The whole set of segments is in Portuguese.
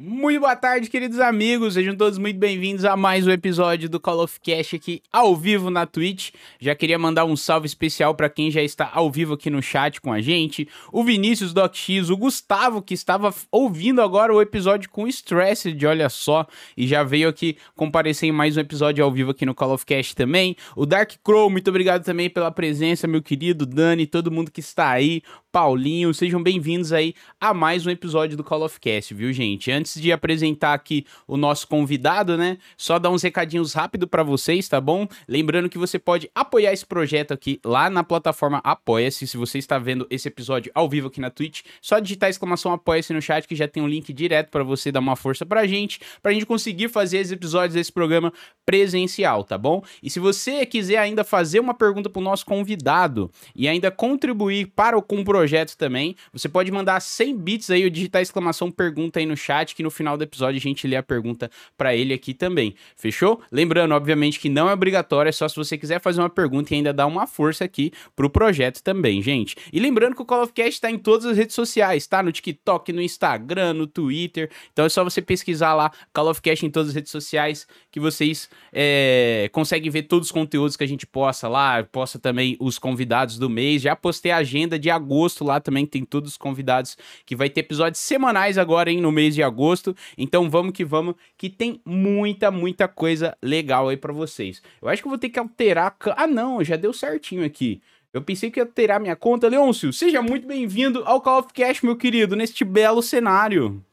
Muito boa tarde, queridos amigos. Sejam todos muito bem-vindos a mais um episódio do Call of Cast aqui ao vivo na Twitch. Já queria mandar um salve especial para quem já está ao vivo aqui no chat com a gente. O Vinícius Doc X, o Gustavo que estava ouvindo agora o episódio com Stressed, olha só, e já veio aqui comparecer em mais um episódio ao vivo aqui no Call of Cast também. O Dark Crow, muito obrigado também pela presença, meu querido Dani, todo mundo que está aí. Paulinho, sejam bem-vindos aí a mais um episódio do Call of Cast, viu, gente? Antes de apresentar aqui o nosso convidado, né, só dar uns recadinhos rápido para vocês, tá bom? Lembrando que você pode apoiar esse projeto aqui lá na plataforma Apoia-se, se você está vendo esse episódio ao vivo aqui na Twitch, só digitar exclamação Apoia-se no chat que já tem um link direto para você dar uma força pra gente, pra gente conseguir fazer os episódios desse programa presencial, tá bom? E se você quiser ainda fazer uma pergunta pro nosso convidado e ainda contribuir para o com o projeto também, você pode mandar 100 bits aí, ou digitar exclamação pergunta aí no chat, que no final do episódio a gente lê a pergunta para ele aqui também. Fechou? Lembrando, obviamente, que não é obrigatório, é só se você quiser fazer uma pergunta e ainda dar uma força aqui pro projeto também, gente. E lembrando que o Call of Cast tá em todas as redes sociais, tá? No TikTok, no Instagram, no Twitter. Então é só você pesquisar lá Call of Cast em todas as redes sociais que vocês é, conseguem ver todos os conteúdos que a gente posta lá. Posta também os convidados do mês. Já postei a agenda de agosto lá também, tem todos os convidados que vai ter episódios semanais agora, hein, no mês de agosto. Então vamos que vamos, que tem muita, muita coisa legal aí para vocês. Eu acho que eu vou ter que alterar. Ah, não, já deu certinho aqui. Eu pensei que ia alterar minha conta. Leôncio, seja muito bem-vindo ao Call of Cash, meu querido, neste belo cenário.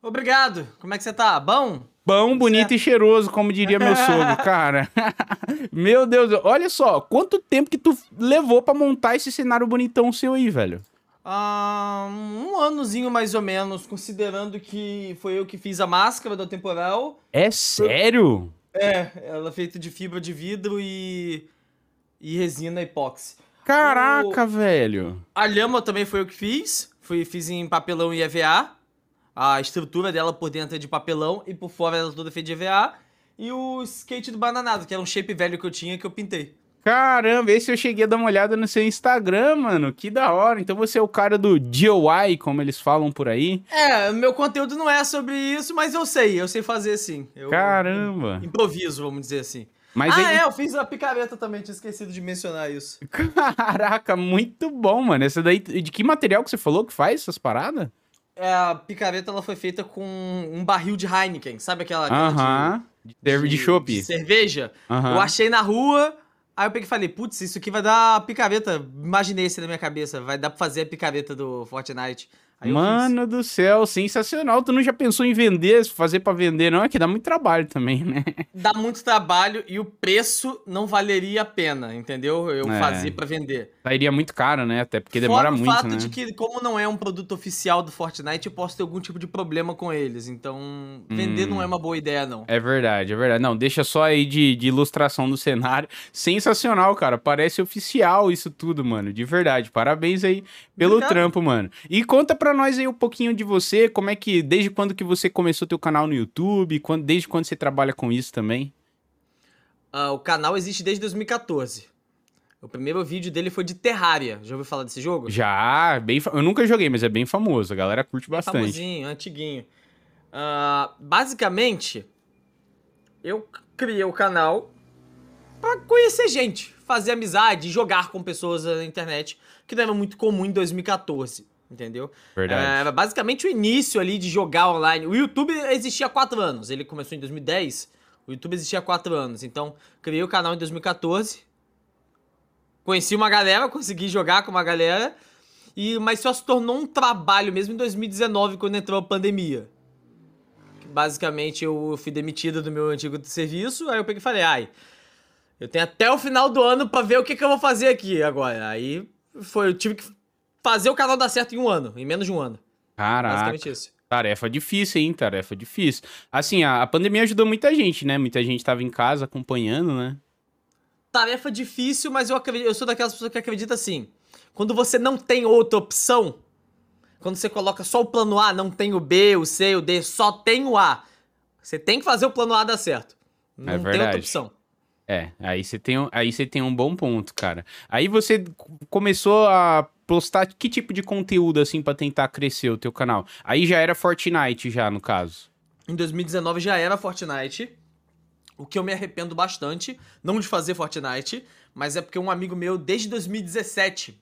Obrigado. Como é que você tá? Bom? Bom, bonito certo. e cheiroso, como diria meu sogro, cara. meu Deus, olha só, quanto tempo que tu levou para montar esse cenário bonitão seu aí, velho? Uh, um anozinho mais ou menos, considerando que foi eu que fiz a máscara do temporal. É sério? É, ela é feita de fibra de vidro e, e resina epóxi. Caraca, o... velho! A lhama também foi eu que fiz. Fui, fiz em papelão e EVA. A estrutura dela por dentro é de papelão e por fora ela é toda feita de EVA. E o skate do bananado, que era um shape velho que eu tinha que eu pintei. Caramba, esse eu cheguei a dar uma olhada no seu Instagram, mano. Que da hora. Então você é o cara do DIY, como eles falam por aí. É, meu conteúdo não é sobre isso, mas eu sei, eu sei fazer sim. Eu Caramba. Improviso, vamos dizer assim. Mas ah, ele... é, eu fiz a picareta também, tinha esquecido de mencionar isso. Caraca, muito bom, mano. Essa daí, de que material que você falou que faz essas paradas? É, a picareta ela foi feita com um barril de Heineken, sabe aquela, aquela de, de, de, chopp? De cerveja. Uh -huh. Eu achei na rua, aí eu peguei e falei, putz, isso aqui vai dar picareta. Imaginei isso na minha cabeça, vai dar pra fazer a picareta do Fortnite. Mano do céu, sensacional. Tu não já pensou em vender, fazer para vender, não? É que dá muito trabalho também, né? Dá muito trabalho e o preço não valeria a pena, entendeu? Eu é. fazer para vender. Sairia muito caro, né? Até porque demora muito, né? o fato de que, como não é um produto oficial do Fortnite, eu posso ter algum tipo de problema com eles. Então, vender hum. não é uma boa ideia, não. É verdade, é verdade. Não, deixa só aí de, de ilustração do cenário. Sensacional, cara. Parece oficial isso tudo, mano. De verdade. Parabéns aí pelo Obrigado. trampo, mano. E conta pra nós aí um pouquinho de você, como é que, desde quando que você começou teu canal no YouTube, quando, desde quando você trabalha com isso também? Uh, o canal existe desde 2014. O primeiro vídeo dele foi de Terraria. Já ouviu falar desse jogo? Já, bem eu nunca joguei, mas é bem famoso. A galera curte é bastante. Famosinho, antiguinho. Uh, basicamente, eu criei o canal pra conhecer gente, fazer amizade, jogar com pessoas na internet, que não era muito comum em 2014 entendeu? Verdade. Era é, basicamente o início ali de jogar online. O YouTube existia há quatro anos, ele começou em 2010. O YouTube existia há quatro anos, então criei o canal em 2014. Conheci uma galera, consegui jogar com uma galera, e mas só se tornou um trabalho mesmo em 2019, quando entrou a pandemia. Basicamente, eu fui demitido do meu antigo serviço, aí eu peguei e falei, ai, eu tenho até o final do ano para ver o que, que eu vou fazer aqui agora. Aí foi, eu tive que fazer o canal dar certo em um ano, em menos de um ano. Caraca. Basicamente isso. Tarefa difícil, hein? Tarefa difícil. Assim, a, a pandemia ajudou muita gente, né? Muita gente tava em casa acompanhando, né? Tarefa difícil, mas eu, acredito, eu sou daquelas pessoas que acredita assim. Quando você não tem outra opção, quando você coloca só o plano A, não tem o B, o C, o D, só tem o A. Você tem que fazer o plano A dar certo. Não é tem outra opção. É, aí você tem, aí você tem um bom ponto, cara. Aí você começou a postar que tipo de conteúdo, assim, pra tentar crescer o teu canal? Aí já era Fortnite, já, no caso. Em 2019 já era Fortnite. O que eu me arrependo bastante, não de fazer Fortnite, mas é porque um amigo meu, desde 2017.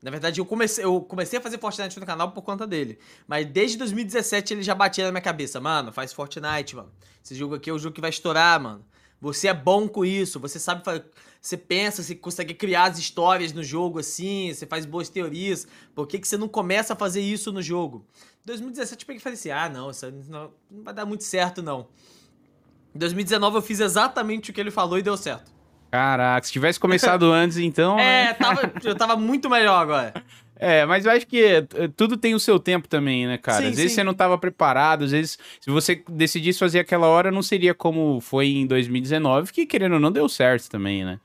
Na verdade, eu comecei, eu comecei a fazer Fortnite no canal por conta dele. Mas desde 2017 ele já batia na minha cabeça. Mano, faz Fortnite, mano. Esse jogo aqui é o jogo que vai estourar, mano. Você é bom com isso, você sabe Você pensa, você consegue criar as histórias no jogo assim, você faz boas teorias. Por que, que você não começa a fazer isso no jogo? Em 2017 eu peguei e falei assim: ah, não, isso não, não vai dar muito certo, não. Em 2019 eu fiz exatamente o que ele falou e deu certo. Caraca, se tivesse começado antes, então. né? É, tava, eu tava muito melhor agora. É, mas eu acho que eh, tudo tem o seu tempo também, né, cara? Sim, às vezes sim. você não tava preparado, às vezes, se você decidisse fazer aquela hora, não seria como foi em 2019, que querendo ou não deu certo também, né?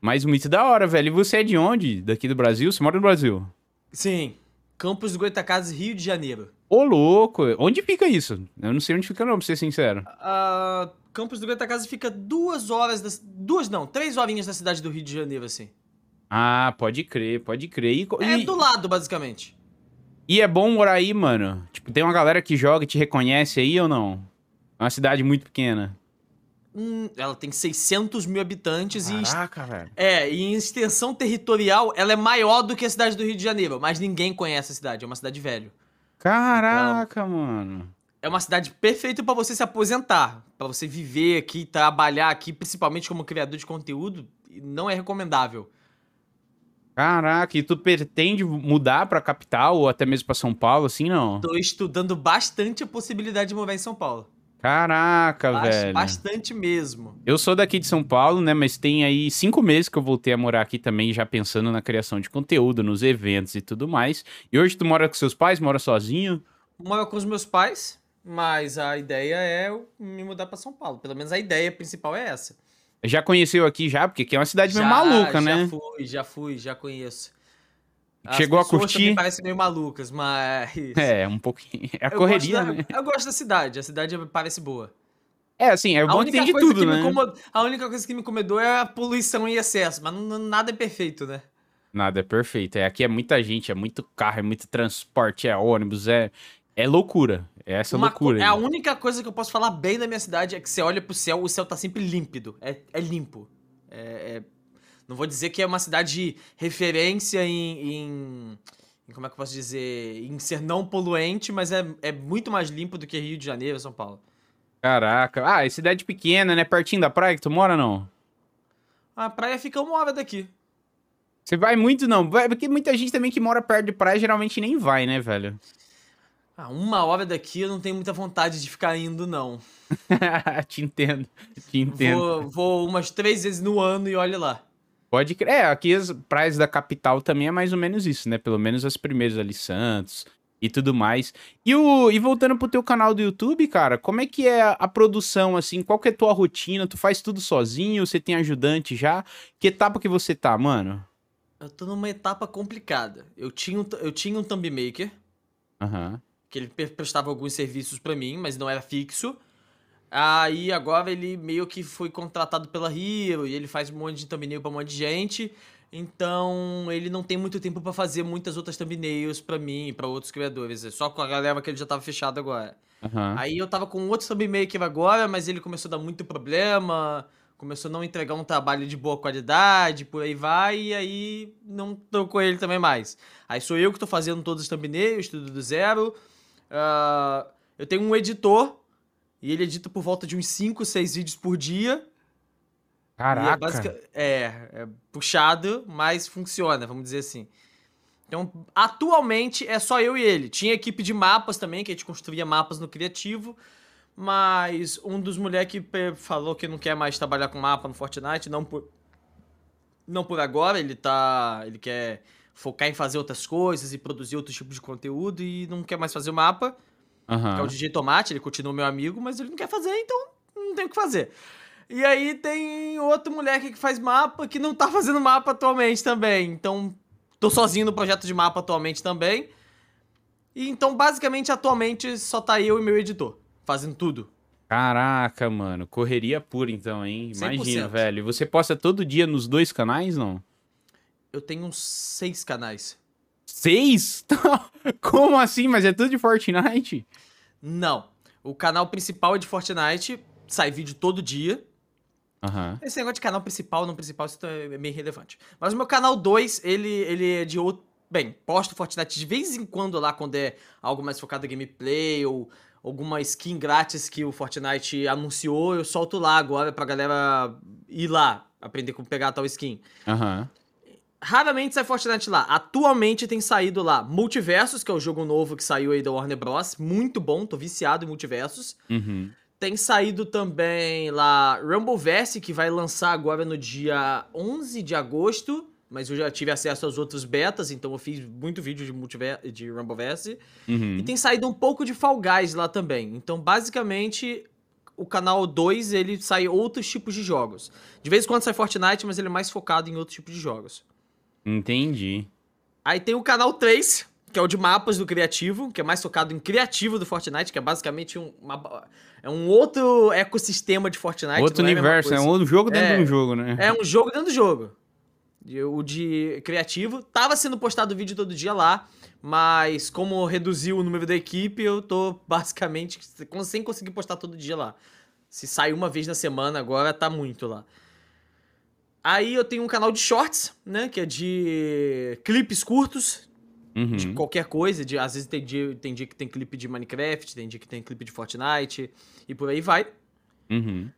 Mas muito da hora, velho. E você é de onde? Daqui do Brasil? Você mora no Brasil? Sim. Campos do Goitacazes, Rio de Janeiro. Ô, louco! Onde fica isso? Eu não sei onde fica, não, pra ser sincero. Ah, Campos do Goitacazes fica duas horas, das, duas não, três horinhas da cidade do Rio de Janeiro, assim. Ah, pode crer, pode crer. E, É e- do lado, basicamente. e é bom morar aí, mano? Tipo, tem uma galera que joga e te reconhece aí ou não? É uma cidade muito pequena. Hum, ela tem 600 mil habitantes e... Caraca, velho. É, e em extensão territorial, ela é maior do que a cidade do Rio de Janeiro, mas ninguém conhece a cidade, é uma cidade velho. Caraca, mano. É uma cidade perfeita pra você se aposentar, pra você viver aqui, trabalhar aqui, principalmente como criador de conteúdo, não é recomendável. Caraca, e tu pretende mudar pra capital ou até mesmo pra São Paulo, assim, não? Tô estudando bastante a possibilidade de morar em São Paulo. Caraca, velho. Bastante mesmo. Eu sou daqui de São Paulo, né? Mas tem aí cinco meses que eu voltei a morar aqui também, já pensando na criação de conteúdo, nos eventos e tudo mais. E hoje tu mora com seus pais, mora sozinho? Moro com os meus pais, mas a ideia é eu me mudar pra São Paulo. Pelo menos a ideia principal é essa. Já conheceu aqui já? Porque aqui é uma cidade meio Já- maluca, né? Já fui, já fui, já conheço. As Chegou a curtir? parecem meio malucas, mas... É, um pouquinho. É a Eu correria, gosto da- né? Eu gosto da cidade, a cidade parece boa. É, assim, é a bom que tem de coisa tudo, que me né? a única coisa que me incomodou é a poluição e excesso, mas não- nada é perfeito, né? Nada é perfeito. É, aqui é muita gente, é muito carro, é muito transporte, é ônibus, é, é loucura. É essa Uma loucura. co- é a única coisa que eu posso falar bem da minha cidade é que você olha pro céu, o céu tá sempre límpido. É, é limpo. É- é- não vou dizer que é uma cidade de referência em, em- em Como é que eu posso dizer? Em ser não poluente, mas é, é muito mais limpo do que Rio de Janeiro São Paulo. Caraca. Ah, é cidade pequena, né? Pertinho da praia que tu mora, não? A praia fica uma hora daqui. Você vai muito, não? Porque muita gente também que mora perto de praia geralmente nem vai, né, velho? Ah, uma hora daqui eu não tenho muita vontade de ficar indo, não. te entendo, te entendo. Vou, vou umas três vezes no ano e olha lá. Pode crer. É, aqui as praias da capital também é mais ou menos isso, né? Pelo menos as primeiras ali, Santos e tudo mais. E, o, e voltando pro teu canal do YouTube, cara, como é que é a, produção, assim? Qual que é a tua rotina? Tu faz tudo sozinho? Você tem ajudante já? Que etapa que você tá, mano? Eu tô numa etapa complicada. Eu tinha um, eu tinha um thumb maker, Aham. Que ele pre- prestava alguns serviços pra mim, mas não era fixo. Aí agora ele meio que foi contratado pela Hero e ele faz um monte de thumbnail pra um monte de gente. Então ele não tem muito tempo pra fazer muitas outras thumbnails pra mim e pra outros criadores. É só com a galera que ele já tava fechado agora. Aham. Aí eu tava com outro thumbmaker agora, mas ele começou a dar muito problema, começou a não entregar um trabalho de boa qualidade, por aí vai, e aí não tô com ele também mais. Aí sou eu que tô fazendo todos os thumbnails, tudo do zero. Ah, eu tenho um editor, e ele edita por volta de uns 5, 6 vídeos por dia. É, Caraca. basica- é, é puxado, mas funciona, vamos dizer assim. Então, atualmente é só eu e ele. Tinha equipe de mapas também, que a gente construía mapas no criativo. Mas um dos moleques falou que não quer mais trabalhar com mapa no Fortnite, não por, não por agora, ele tá. Ele quer focar em fazer outras coisas e produzir outros tipos de conteúdo e não quer mais fazer o mapa que é o DJ Tomate, ele continua meu amigo, mas ele não quer fazer, então não tem o que fazer. E aí tem outro moleque que faz mapa que não tá fazendo mapa atualmente também. Então, tô sozinho no projeto de mapa atualmente também. E então, basicamente, atualmente só tá eu e meu editor fazendo tudo. Caraca, mano. Correria pura então, hein? Imagina, 100%. velho. Você posta todo dia nos dois canais, não? Eu tenho uns seis canais. Seis? Como assim? Mas é tudo de Fortnite? Não. O canal principal é de Fortnite, sai vídeo todo dia. Aham. Esse negócio de canal principal, não principal, isso é meio relevante. Mas o meu canal 2, ele, ele é de outro. Bem, posto Fortnite de vez em quando lá, quando é algo mais focado em gameplay ou alguma skin grátis que o Fortnite anunciou, eu solto lá agora pra galera ir lá, aprender como pegar tal skin. Aham. Raramente sai Fortnite lá. Atualmente tem saído lá Multiversos, que é o jogo novo que saiu aí da Warner Bros. Muito bom, tô viciado em Multiversos. Uhum. Tem saído também lá Rumbleverse, que vai lançar agora no dia 11 de agosto. Mas eu já tive acesso aos outros betas, então eu fiz muito vídeo de, multiver de Rumbleverse. Uhum. E tem saído um pouco de Fall Guys lá também. Então, basicamente, o canal 2, ele sai outros tipos de jogos. De vez em quando sai Fortnite, mas ele é mais focado em outros tipos de jogos. Entendi. Aí tem o canal 3, que é o de mapas do criativo, que é mais focado em criativo do Fortnite, que é basicamente um, uma- é um outro ecossistema de Fortnite. Outro é universo, é coisa. um outro jogo dentro É. de um jogo, né? É um jogo dentro do jogo. O de criativo. Tava sendo postado vídeo todo dia lá, mas como reduziu o número da equipe, eu tô basicamente sem conseguir postar todo dia lá. Se sai uma vez na semana agora, tá muito lá. Aí eu tenho um canal de shorts, né? Que é de clipes curtos, Uhum. de qualquer coisa. De, às vezes tem dia, tem dia que tem clipe de Minecraft, tem dia que tem clipe de Fortnite, e por aí vai. Uhum.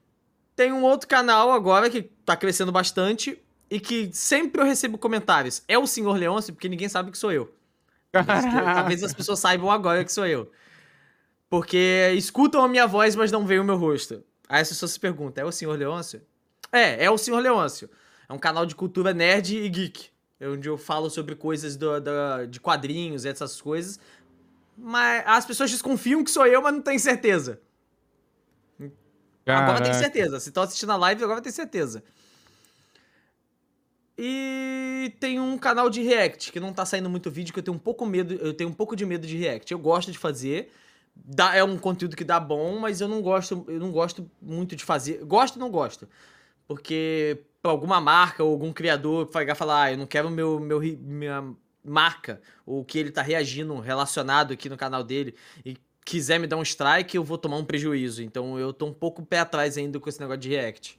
Tem um outro canal agora que tá crescendo bastante e que sempre eu recebo comentários. É o Senhor Leôncio, porque ninguém sabe que sou eu. Talvez as pessoas saibam agora que sou eu. Porque escutam a minha voz, mas não veem o meu rosto. Aí as pessoas se perguntam, é o Senhor Leôncio? É, é o Senhor Leôncio. É um canal de cultura nerd e geek. Onde eu falo sobre coisas do- da- de quadrinhos, essas coisas. Mas as pessoas desconfiam que sou eu, mas não têm certeza. Agora tem Caraca. certeza. Se estão assistindo a live, agora tem certeza. E tem um canal de react que não tá saindo muito vídeo, que eu tenho um pouco medo, eu tenho um pouco de medo de react. Eu gosto de fazer. Dá, é um conteúdo que dá bom, mas eu não gosto, eu não gosto muito de fazer. Gosto não gosto. Porque pra alguma marca ou algum criador vai falar, ah, eu não quero meu, meu minha marca ou que ele tá reagindo relacionado aqui no canal dele e quiser me dar um strike, eu vou tomar um prejuízo. Então eu tô um pouco pé atrás ainda com esse negócio de react.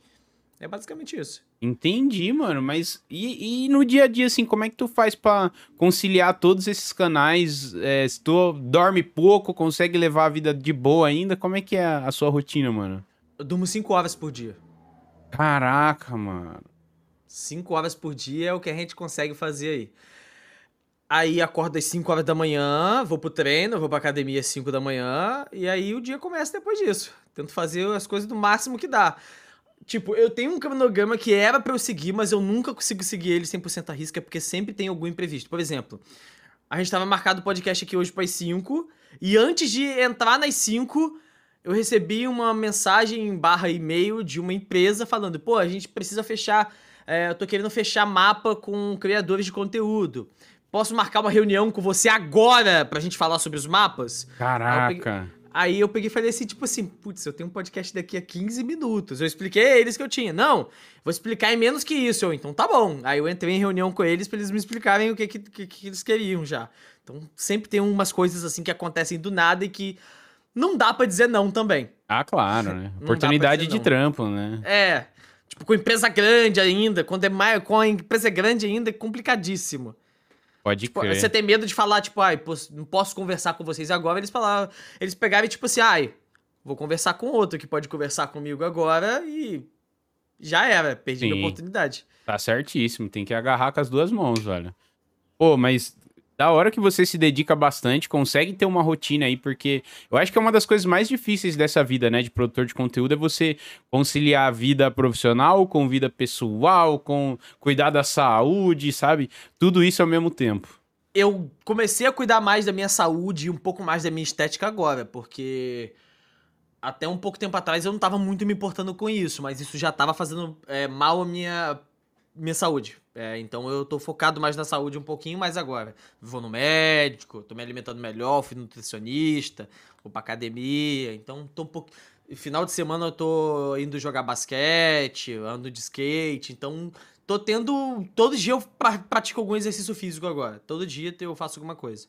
É basicamente isso. Entendi, mano, mas e, e no dia a dia, assim, como é que tu faz pra conciliar todos esses canais? É, se tu dorme pouco, consegue levar a vida de boa ainda, como é que é a, a sua rotina, mano? Eu durmo 5 horas por dia. Caraca, mano. 5 horas por dia é o que a gente consegue fazer aí. Aí acordo às 5 horas da manhã, vou pro treino, vou pra academia às 5 da manhã, e aí o dia começa depois disso. Tento fazer as coisas do máximo que dá. Tipo, eu tenho um cronograma que era pra eu seguir, mas eu nunca consigo seguir ele 100% à risca, porque sempre tem algum imprevisto. Por exemplo, a gente tava marcado o podcast aqui hoje para as 5, e antes de entrar nas 5, eu recebi uma mensagem barra e-mail de uma empresa falando, pô, a gente precisa fechar, é, eu tô querendo fechar mapa com criadores de conteúdo. Posso marcar uma reunião com você agora pra gente falar sobre os mapas? Caraca. Aí eu peguei e falei assim, tipo assim, putz, eu tenho um podcast daqui a 15 minutos. Eu expliquei a eles que eu tinha. Não, vou explicar em menos que isso. Eu, então tá bom. Aí eu entrei em reunião com eles pra eles me explicarem o que, que, que, que eles queriam já. Então sempre tem umas coisas assim que acontecem do nada e que não dá pra dizer não também. Ah, claro, né? Oportunidade de não. trampo, né? É, tipo, com empresa grande ainda, quando é mais, com a empresa grande ainda, é complicadíssimo. Pode Tipo, crer. você tem medo de falar, tipo, ai, não posso conversar com vocês agora. Eles falaram, eles pegaram e, tipo assim, ai, vou conversar com outro que pode conversar comigo agora e já era, perdi Sim. minha oportunidade. Tá certíssimo, tem que agarrar com as duas mãos, velho. Pô, mas da hora que você se dedica bastante, consegue ter uma rotina aí, porque eu acho que é uma das coisas mais difíceis dessa vida, né, de produtor de conteúdo, é você conciliar a vida profissional com vida pessoal, com cuidar da saúde, sabe? Tudo isso ao mesmo tempo. Eu comecei a cuidar mais da minha saúde e um pouco mais da minha estética agora, porque até um pouco tempo atrás eu não tava muito me importando com isso, mas isso já tava fazendo é, mal à minha, minha saúde. É, então eu tô focado mais na saúde um pouquinho mais agora. Vou no médico, tô me alimentando melhor, fui nutricionista, vou pra academia, então tô um pouco. final de semana eu tô indo jogar basquete, ando de skate, então tô tendo. Todo dia eu pratico algum exercício físico agora. Todo dia eu faço alguma coisa.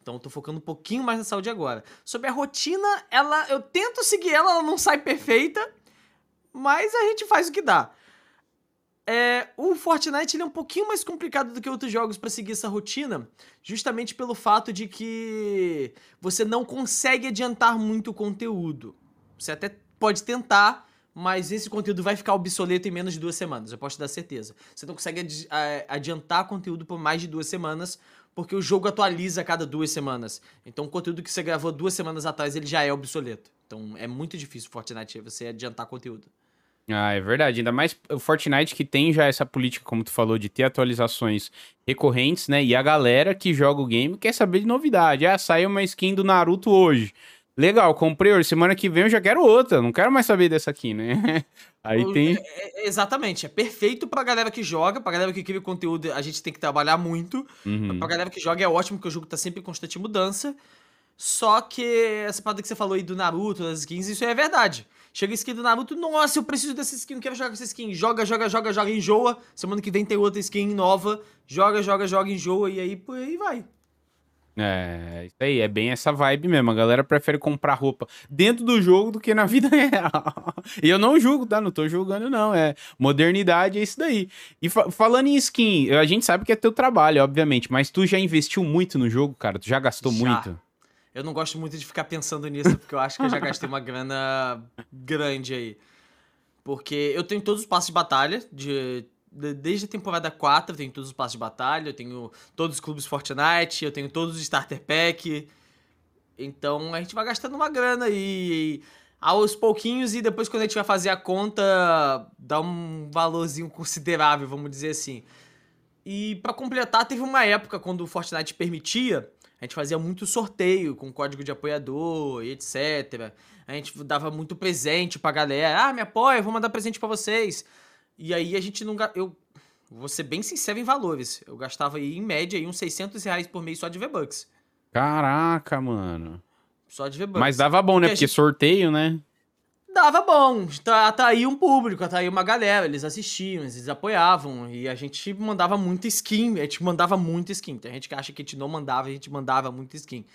Então eu tô focando um pouquinho mais na saúde agora. Sobre a rotina, ela. Eu tento seguir ela, ela não sai perfeita, mas a gente faz o que dá. É, o Fortnite é um pouquinho mais complicado do que outros jogos para seguir essa rotina, justamente pelo fato de que você não consegue adiantar muito o conteúdo. Você até pode tentar, mas esse conteúdo vai ficar obsoleto em menos de duas semanas, eu posso te dar certeza. Você não consegue adiantar conteúdo por mais de duas semanas, porque o jogo atualiza a cada duas semanas. Então o conteúdo que você gravou duas semanas atrás, ele já é obsoleto. Então é muito difícil Fortnite você adiantar conteúdo. Ah, é verdade. Ainda mais o Fortnite que tem já essa política, como tu falou, de ter atualizações recorrentes, né? E a galera que joga o game quer saber de novidade. Ah, saiu uma skin do Naruto hoje. Legal, comprei hoje. Semana que vem eu já quero outra. Não quero mais saber dessa aqui, né? Aí tem. É, é, exatamente. É perfeito pra galera que joga. Pra galera que cria conteúdo, a gente tem que trabalhar muito. Uhum. Pra galera que joga é ótimo, porque o jogo tá sempre em constante mudança. Só que essa parada que você falou aí do Naruto, das skins, isso é verdade. Chega a skin do Naruto, nossa, eu preciso dessa skin, não quero jogar com essa skin. Joga, joga, joga, joga, enjoa. Semana que vem tem outra skin nova. Joga, joga, joga, enjoa. E aí, por aí vai. É, isso aí, é bem essa vibe mesmo. A galera prefere comprar roupa dentro do jogo do que na vida real. e eu não julgo, tá? Não tô julgando, não. É modernidade, é isso daí. E fa falando em skin, a gente sabe que é teu trabalho, obviamente, mas tu já investiu muito no jogo, cara? Tu já gastou já. muito? Eu não gosto muito de ficar pensando nisso, porque eu acho que eu já gastei uma grana grande aí. Porque eu tenho todos os passos de batalha, de, de, desde a temporada 4 eu tenho todos os passos de batalha, eu tenho todos os clubes Fortnite, eu tenho todos os Starter Pack. Então a gente vai gastando uma grana aí aos pouquinhos e depois quando a gente vai fazer a conta, dá um valorzinho considerável, vamos dizer assim. E para completar, teve uma época quando o Fortnite permitia a gente fazia muito sorteio com código de apoiador e etc. A gente dava muito presente pra galera. Ah, me apoia, vou mandar presente para vocês. E aí a gente não. Eu vou ser bem sincero em valores. Eu gastava aí, em média, aí, uns 600 reais por mês só de V-Bucks. Caraca, mano. Só de V-Bucks. Mas dava bom, né? Porque, Porque gente... sorteio, né? Dava bom, tá, tá aí um público, tá aí uma galera, eles assistiam, eles apoiavam, e a gente mandava muita skin, a gente mandava muita skin, tem gente que acha que a gente não mandava, a gente mandava muita skin.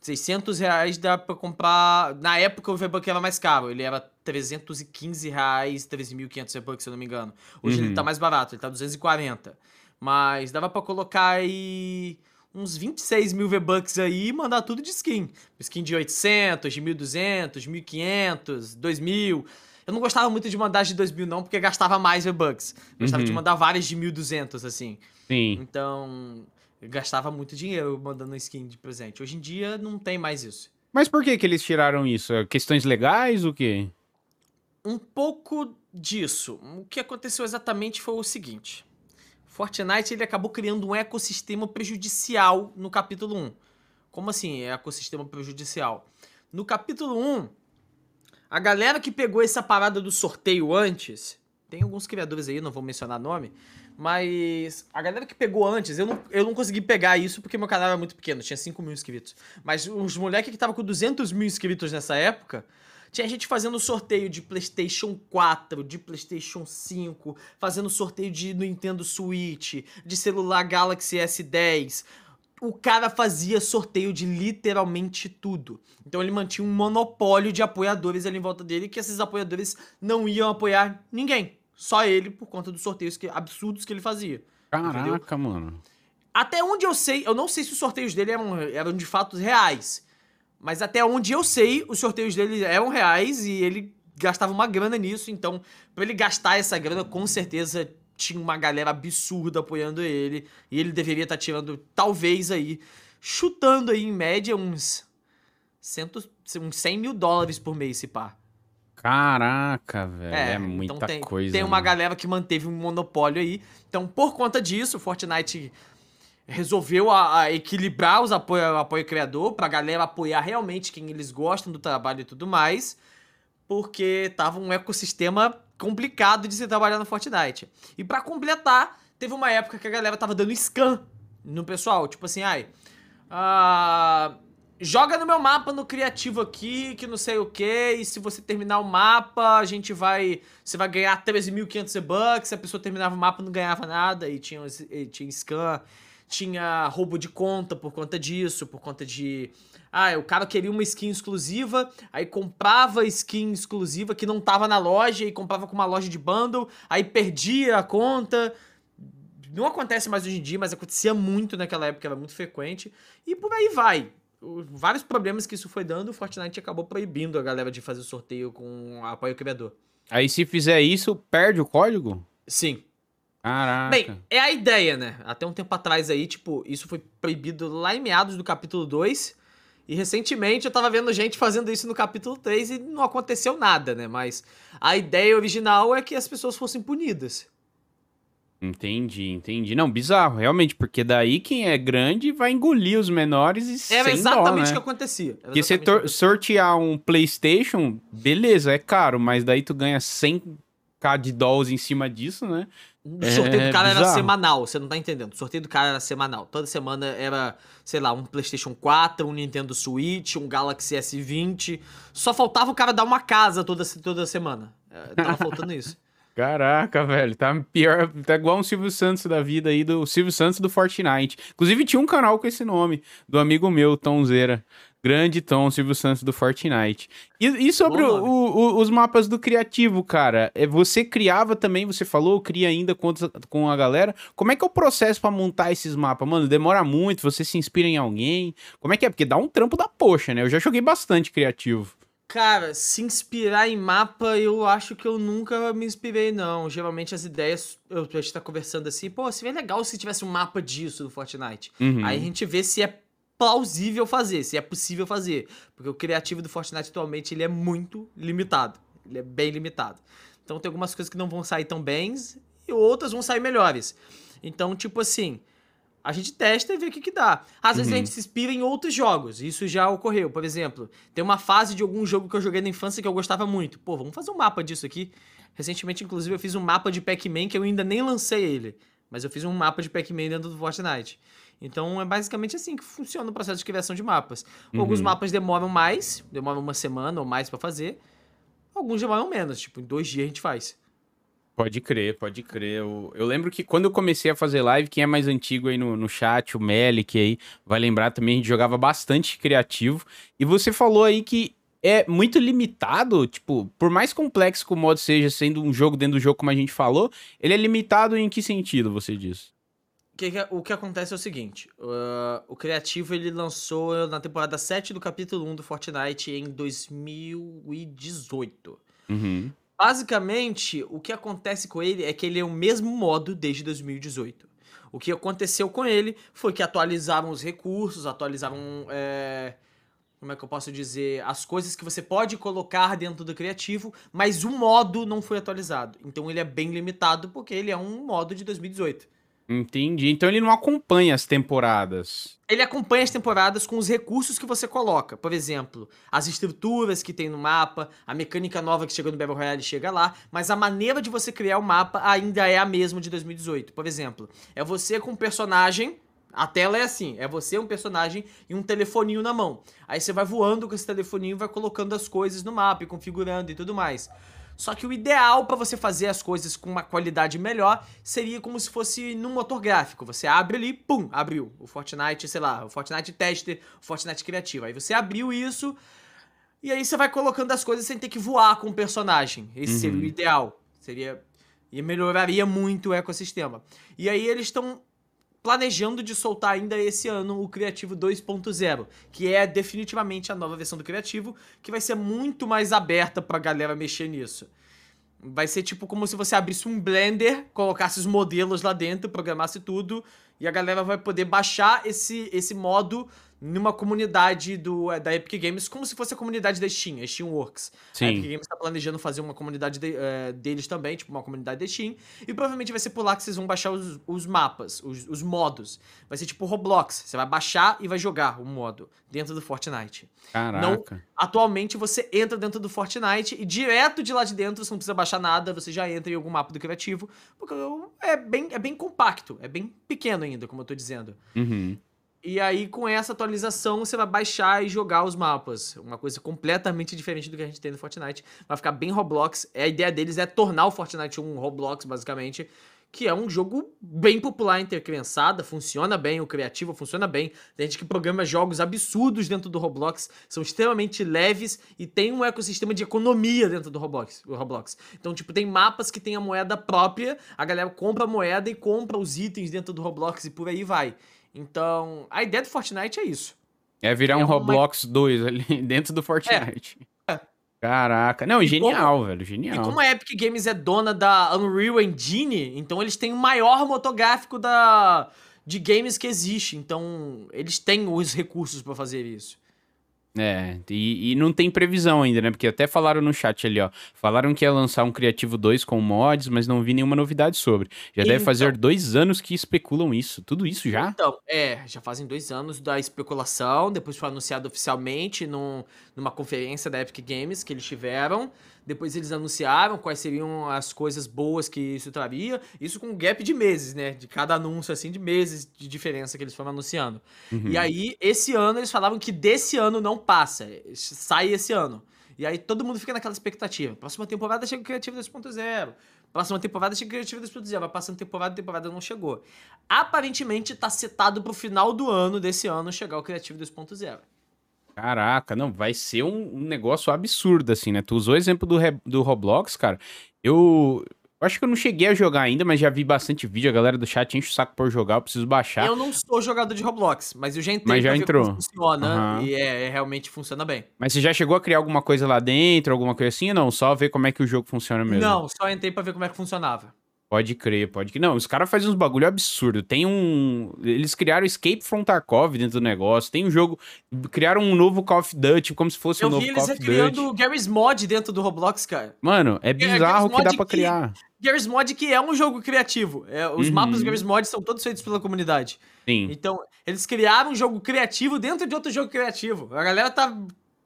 600 reais dá pra comprar, na época o V-Buck era mais caro, ele era 315 reais, 3.500 V-Bucks, se eu não me engano. Hoje uhum. ele tá mais barato, ele tá 240, mas dava pra colocar aí uns 26 mil V-Bucks aí e mandar tudo de skin. Skin de 800, de 1200, 1500, 2000. Eu não gostava muito de mandar de 2000 não, porque gastava mais V-Bucks. Gostava uhum. de mandar várias de 1200, assim. Sim. Então, gastava muito dinheiro mandando skin de presente. Hoje em dia não tem mais isso. Mas por que que eles tiraram isso? Questões legais, o quê? Um pouco disso. O que aconteceu exatamente foi o seguinte. Fortnite ele acabou criando um ecossistema prejudicial no capítulo 1. Como assim, é ecossistema prejudicial? No capítulo 1, a galera que pegou essa parada do sorteio antes, tem alguns criadores aí, não vou mencionar nome, mas a galera que pegou antes, eu não, eu não consegui pegar isso porque meu canal era muito pequeno, tinha 5 mil inscritos. Mas os moleques que estavam com 200 mil inscritos nessa época, tinha gente fazendo sorteio de PlayStation 4, de PlayStation 5, fazendo sorteio de Nintendo Switch, de celular Galaxy S10. O cara fazia sorteio de literalmente tudo. Então ele mantinha um monopólio de apoiadores ali em volta dele, que esses apoiadores não iam apoiar ninguém. Só ele, por conta dos sorteios que, absurdos que ele fazia. Caraca, entendeu? mano. Até onde eu sei, eu não sei se os sorteios dele eram, eram de fato reais. Mas até onde eu sei, os sorteios dele eram reais e ele gastava uma grana nisso. Então, para ele gastar essa grana, com certeza tinha uma galera absurda apoiando ele. E ele deveria estar tá tirando, talvez aí, chutando aí em média uns, cento, uns 100 mil dólares por mês, se pá. Caraca, velho. É, é então muita então tem, coisa. Tem uma mano. galera que manteve um monopólio aí. Então, por conta disso, o Fortnite resolveu a, a equilibrar os apoio, o apoio criador pra galera apoiar realmente quem eles gostam do trabalho e tudo mais, porque tava um ecossistema complicado de se trabalhar no Fortnite. E para completar, teve uma época que a galera tava dando scan no pessoal, tipo assim, ai, joga no meu mapa no criativo aqui, que não sei o que, e se você terminar o mapa, a gente vai, você vai ganhar 13.500 bucks, se a pessoa terminava o mapa não ganhava nada, e tinha, e tinha scan, tinha roubo de conta por conta disso, por conta de... Ah, o cara queria uma skin exclusiva, aí comprava skin exclusiva que não tava na loja e comprava com uma loja de bundle, aí perdia a conta. Não acontece mais hoje em dia, mas acontecia muito naquela época, era muito frequente. E por aí vai vários problemas que isso foi dando, o Fortnite acabou proibindo a galera de fazer sorteio com apoio criador. Aí se fizer isso, perde o código? Sim. Caraca. Bem, é a ideia, né? Até um tempo atrás aí, tipo, isso foi proibido lá em meados do capítulo 2. E recentemente eu tava vendo gente fazendo isso no capítulo 3 e não aconteceu nada, né? Mas a ideia original é que as pessoas fossem punidas. Entendi, entendi. Não, bizarro, realmente, porque daí quem é grande vai engolir os menores e Era exatamente o né? que acontecia. Porque você sortear um PlayStation, beleza, é caro, mas daí tu ganha 100k de dolls em cima disso, né? O sorteio é do cara bizarro. era semanal, você não tá entendendo. O sorteio do cara era semanal. Toda semana era, sei lá, um PlayStation 4, um Nintendo Switch, um Galaxy S20. Só faltava o cara dar uma casa toda, toda semana. É, tava faltando isso. Caraca, velho, tá pior, tá igual um Silvio Santos da vida aí, do Silvio Santos do Fortnite. Inclusive tinha um canal com esse nome, do amigo meu, Tomzeira. Grande Tom, Silvio Santos do Fortnite. E, e sobre o, o, os mapas do criativo, cara? É, você criava também, você falou, cria ainda com, com a galera. Como é que é o processo para montar esses mapas? Mano, demora muito, você se inspira em alguém? Como é que é? Porque dá um trampo da poxa, né? Eu já joguei bastante criativo. Cara, se inspirar em mapa, eu acho que eu nunca me inspirei, não. Geralmente as ideias, eu, a gente tá conversando assim, pô, seria legal se tivesse um mapa disso do Fortnite. Uhum. Aí a gente vê se é plausível fazer, se é possível fazer. Porque o criativo do Fortnite atualmente, ele é muito limitado. Ele é bem limitado. Então tem algumas coisas que não vão sair tão bem e outras vão sair melhores. Então, tipo assim, a gente testa e vê o que, que dá. Às vezes a uhum. gente se inspira em outros jogos. Isso já ocorreu. Por exemplo, tem uma fase de algum jogo que eu joguei na infância que eu gostava muito. Pô, vamos fazer um mapa disso aqui. Recentemente, inclusive, eu fiz um mapa de Pac-Man que eu ainda nem lancei ele. Mas eu fiz um mapa de Pac-Man dentro do Fortnite. Então é basicamente assim que funciona o processo de criação de mapas. Uhum. Alguns mapas demoram mais, demoram uma semana ou mais para fazer. Alguns demoram menos, tipo, em dois dias a gente faz. Pode crer, pode crer. Eu, eu, lembro que quando eu comecei a fazer live, quem é mais antigo aí no, no chat, o Melik aí, vai lembrar também, a gente jogava bastante criativo. E você falou aí que é muito limitado, tipo, por mais complexo que o modo seja, sendo um jogo dentro do jogo, como a gente falou, ele é limitado em que sentido, você diz? Que que, o que acontece é o seguinte, uh, o Criativo ele lançou na temporada 7 do capítulo 1 do Fortnite em 2018. Uhum. Basicamente, o que acontece com ele é que ele é o mesmo modo desde 2018. O que aconteceu com ele foi que atualizaram os recursos, atualizaram. É, como é que eu posso dizer? As coisas que você pode colocar dentro do criativo, mas o modo não foi atualizado. Então ele é bem limitado porque ele é um modo de 2018. Entendi. Então ele não acompanha as temporadas. Ele acompanha as temporadas com os recursos que você coloca. Por exemplo, as estruturas que tem no mapa, a mecânica nova que chegou no Battle Royale chega lá, mas a maneira de você criar o mapa ainda é a mesma de 2018. Por exemplo, é você com um personagem a tela é assim, é você, um personagem e um telefoninho na mão. Aí você vai voando com esse telefoninho vai colocando as coisas no mapa e configurando e tudo mais. Só que o ideal para você fazer as coisas com uma qualidade melhor seria como se fosse num motor gráfico. Você abre ali, pum, abriu o Fortnite, sei lá, o Fortnite Tester, o Fortnite Criativo. Aí você abriu isso e aí você vai colocando as coisas sem ter que voar com o personagem. Esse uhum. seria o ideal. Seria e melhoraria muito o ecossistema. E aí eles estão planejando de soltar ainda esse ano o Criativo 2.0, que é definitivamente a nova versão do Criativo, que vai ser muito mais aberta pra galera mexer nisso. Vai ser tipo como se você abrisse um Blender, colocasse os modelos lá dentro, programasse tudo, e a galera vai poder baixar esse, esse modo numa comunidade do, é, da Epic Games, como se fosse a comunidade da Steam, a Steam Works. Sim. A Epic Games está planejando fazer uma comunidade de, é, deles também, tipo uma comunidade da Steam, e provavelmente vai ser por lá que vocês vão baixar os, os mapas, os, os modos. Vai ser tipo Roblox, você vai baixar e vai jogar o modo dentro do Fortnite. Caraca. Não, atualmente você entra dentro do Fortnite e direto de lá de dentro você não precisa baixar nada, você já entra em algum mapa do criativo, porque é bem, é bem compacto, é bem pequeno ainda, como eu tô dizendo. Uhum. E aí, com essa atualização, você vai baixar e jogar os mapas. Uma coisa completamente diferente do que a gente tem no Fortnite. Vai ficar bem Roblox. A ideia deles é tornar o Fortnite um Roblox, basicamente. Que é um jogo bem popular entre a criançada, funciona bem, o criativo funciona bem. Tem gente que programa jogos absurdos dentro do Roblox, são extremamente leves e tem um ecossistema de economia dentro do Roblox. Do Roblox. Então, tipo, tem mapas que tem a moeda própria, a galera compra a moeda e compra os itens dentro do Roblox e por aí vai. Então, a ideia do Fortnite é isso. É virar É um uma- Roblox 2 ali dentro do Fortnite. Caraca. Não, genial, velho. E Genial. como a Epic Games é dona da Unreal Engine, então eles têm o maior motográfico da de games que existe. Então, eles têm os recursos pra fazer isso. É, e, e não tem previsão ainda, né? Porque até falaram no chat ali, ó. Falaram que ia lançar um Criativo 2 com mods, mas não vi nenhuma novidade sobre. Já deve Então. fazer dois anos que especulam isso. Tudo isso já? Então, é, já fazem dois anos da especulação, depois foi anunciado oficialmente num, numa conferência da Epic Games que eles tiveram. Depois eles anunciaram quais seriam as coisas boas que isso traria. Isso com um gap de meses, né? De cada anúncio, assim, de meses de diferença que eles foram anunciando. Uhum. E aí, esse ano, eles falavam que desse ano não passa. Sai esse ano. E aí todo mundo fica naquela expectativa. Próxima temporada chega o Criativo 2.0. Próxima temporada chega o Criativo 2.0. Vai passando temporada, temporada não chegou. Aparentemente tá setado pro final do ano desse ano chegar o Criativo 2.0. Caraca, não, vai ser um, um negócio absurdo, assim, né? Tu usou o exemplo do, do Roblox, cara. Eu, eu acho que eu não cheguei a jogar ainda, mas já vi bastante vídeo. A galera do chat enche o saco por jogar, eu preciso baixar. Eu não sou jogador de Roblox, mas eu já entrei Mas já entrou. funciona. Aham. E é, é, realmente funciona bem. Mas você já chegou a criar alguma coisa lá dentro, alguma coisa assim? ou Não, só ver como é que o jogo funciona mesmo. Não, só entrei pra ver como é que funcionava. Pode crer, pode crer. Não, os caras fazem uns bagulho absurdo. Tem um. Eles criaram Escape from Tarkov dentro do negócio. Tem um jogo. Criaram um novo Call of Duty, como se fosse um Eu novo vi Call eles of recriando Duty. o Garry's Mod dentro do Roblox, cara. Mano, é bizarro aqueles que dá pra que- criar. Garry's Mod que é um jogo criativo. É, os Uhum. mapas do Garry's Mod são todos feitos pela comunidade. Sim. Então, eles criaram um jogo criativo dentro de outro jogo criativo. A galera tá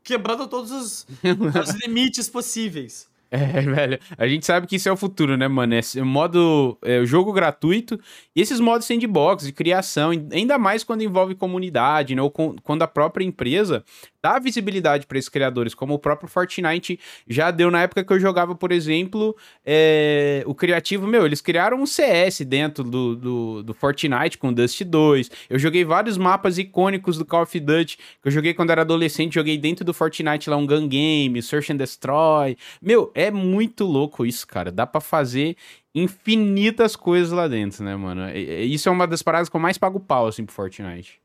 quebrando todos os, os limites possíveis. É, velho. A gente sabe que isso é o futuro, né, mano? Esse modo. É, jogo gratuito e esses modos sandbox de criação, ainda mais quando envolve comunidade, né? Ou com- quando a própria empresa dá visibilidade para esses criadores, como o próprio Fortnite já deu na época que eu jogava, por exemplo, é, o criativo, meu, eles criaram um CS dentro do, do, do Fortnite com Dust 2. Eu joguei vários mapas icônicos do Call of Duty, que eu joguei quando era adolescente, joguei dentro do Fortnite lá um Gun Game, Search and Destroy. Meu, é muito louco isso, cara. Dá pra fazer infinitas coisas lá dentro, né, mano? Isso é uma das paradas que eu mais pago pau, assim, pro Fortnite.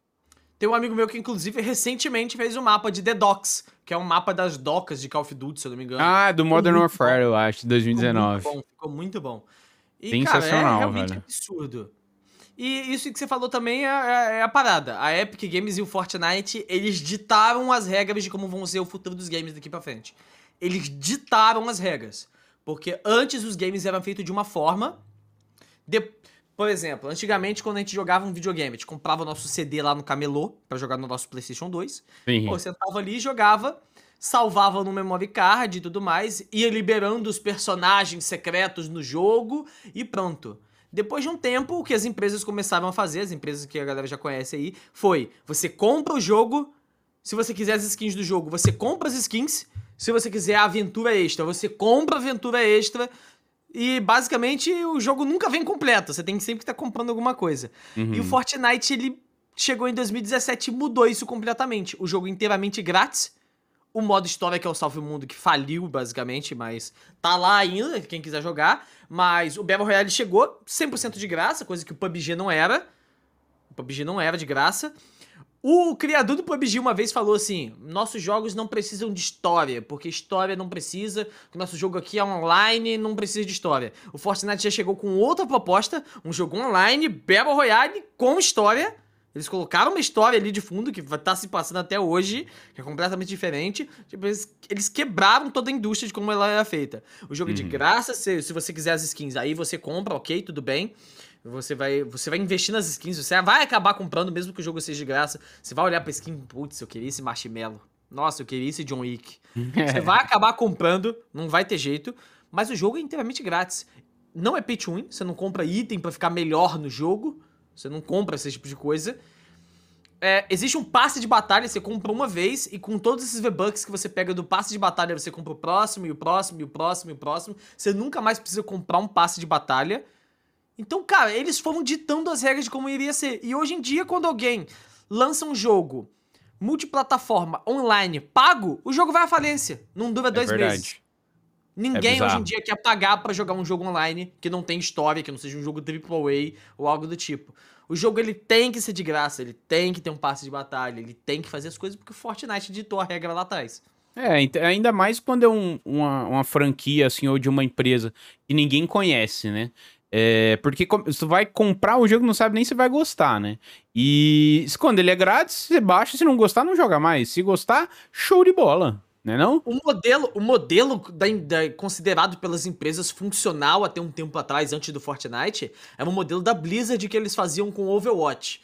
Tem um amigo meu que, inclusive, recentemente fez um mapa de The Docks, que é um mapa das docas de Call of Duty, se eu não me engano. Ah, do Modern muito Warfare, eu acho, de Ficou 2019. muito bom, ficou muito bom. E, Sensacional, cara, é realmente velho. absurdo. E isso que você falou também é, é- é a parada. A Epic Games e o Fortnite, eles ditaram as regras de como vão ser o futuro dos games daqui pra frente. Eles ditaram as regras. Porque antes os games eram feitos de uma forma. De- Por exemplo, antigamente quando a gente jogava um videogame, a gente comprava o nosso CD lá no camelô pra jogar no nosso PlayStation 2. Sim. Pô, você tava ali, jogava, salvava no memory card e tudo mais, ia liberando os personagens secretos no jogo e pronto. Depois de um tempo, o que as empresas começaram a fazer, as empresas que a galera já conhece aí, foi: você compra o jogo, se você quiser as skins do jogo, você compra as skins, se você quiser a aventura extra, você compra a aventura extra. E basicamente o jogo nunca vem completo, você tem que sempre estar comprando alguma coisa. Uhum. E o Fortnite, ele chegou em 2017 e mudou isso completamente. O jogo inteiramente grátis. O modo história, que é o Salve Mundo, que faliu, basicamente, mas tá lá ainda, quem quiser jogar. Mas o Battle Royale chegou 100% de graça, coisa que o PUBG não era. O PUBG não era de graça. O criador do PUBG uma vez falou assim: nossos jogos não precisam de história, porque história não precisa, o nosso jogo aqui é online, não precisa de história. O Fortnite já chegou com outra proposta, um jogo online, Battle Royale, com história. Eles colocaram uma história ali de fundo que tá se passando até hoje, que é completamente diferente. Tipo, eles, eles quebraram toda a indústria de como ela era feita. O jogo é de Uhum. graça, se, se você quiser as skins, aí você compra, ok, tudo bem. Você vai, você vai investir nas skins, você vai acabar comprando, mesmo que o jogo seja de graça. Você vai olhar pra skin, putz, eu queria esse marshmallow. Nossa, eu queria esse John Wick. Você vai acabar comprando, não vai ter jeito. Mas o jogo é inteiramente grátis. Não é pay to win, você não compra item pra ficar melhor no jogo. Você não compra esse tipo de coisa. é, existe um passe de batalha, você compra uma vez e com todos esses V-Bucks que você pega do passe de batalha, você compra o próximo, e o próximo, e o próximo, e o próximo. Você nunca mais precisa comprar um passe de batalha. Então, cara, eles foram ditando as regras de como iria ser. E hoje em dia, quando alguém lança um jogo multiplataforma online pago, o jogo vai à falência. Não dura é dois verdade. meses. Ninguém é hoje em dia quer pagar para jogar um jogo online que não tem história, que não seja um jogo AAA ou algo do tipo. O jogo ele tem que ser de graça, ele tem que ter um passe de batalha, ele tem que fazer as coisas porque o Fortnite ditou a regra lá atrás. É, ainda mais quando é um, uma, uma franquia, assim, ou de uma empresa que ninguém conhece, né? É, porque você vai comprar o jogo não sabe nem se vai gostar, né? E quando ele é grátis, você baixa, se não gostar, não joga mais. Se gostar, show de bola. Né não? O modelo, o modelo da, da, considerado pelas empresas funcional até um tempo atrás, antes do Fortnite, era o modelo da Blizzard que eles faziam com Overwatch.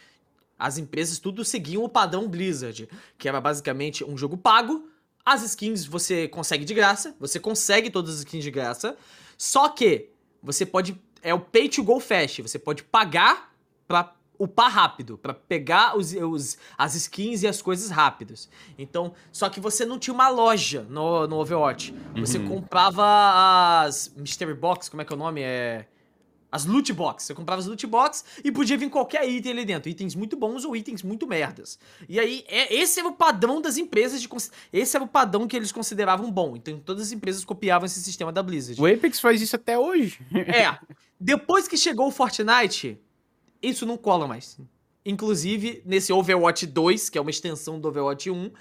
As empresas tudo seguiam o padrão Blizzard, que era basicamente um jogo pago, as skins você consegue de graça, você consegue todas as skins de graça, só que você pode é o pay to go fast. Você pode pagar pra upar rápido, para pegar os, os, as skins e as coisas rápidas. Então, só que você não tinha uma loja no, no Overwatch. Você uhum. comprava as Mystery Box, como é que é o nome? É as loot box. Você comprava as loot box e podia vir qualquer item ali dentro. Itens muito bons ou itens muito merdas. E aí, é, esse era o padrão das empresas. de Esse era o padrão que eles consideravam bom. Então, todas as empresas copiavam esse sistema da Blizzard. O Apex faz isso até hoje. é. Depois que chegou o Fortnite, isso não cola mais. Inclusive, nesse Overwatch 2, que é uma extensão do Overwatch 1,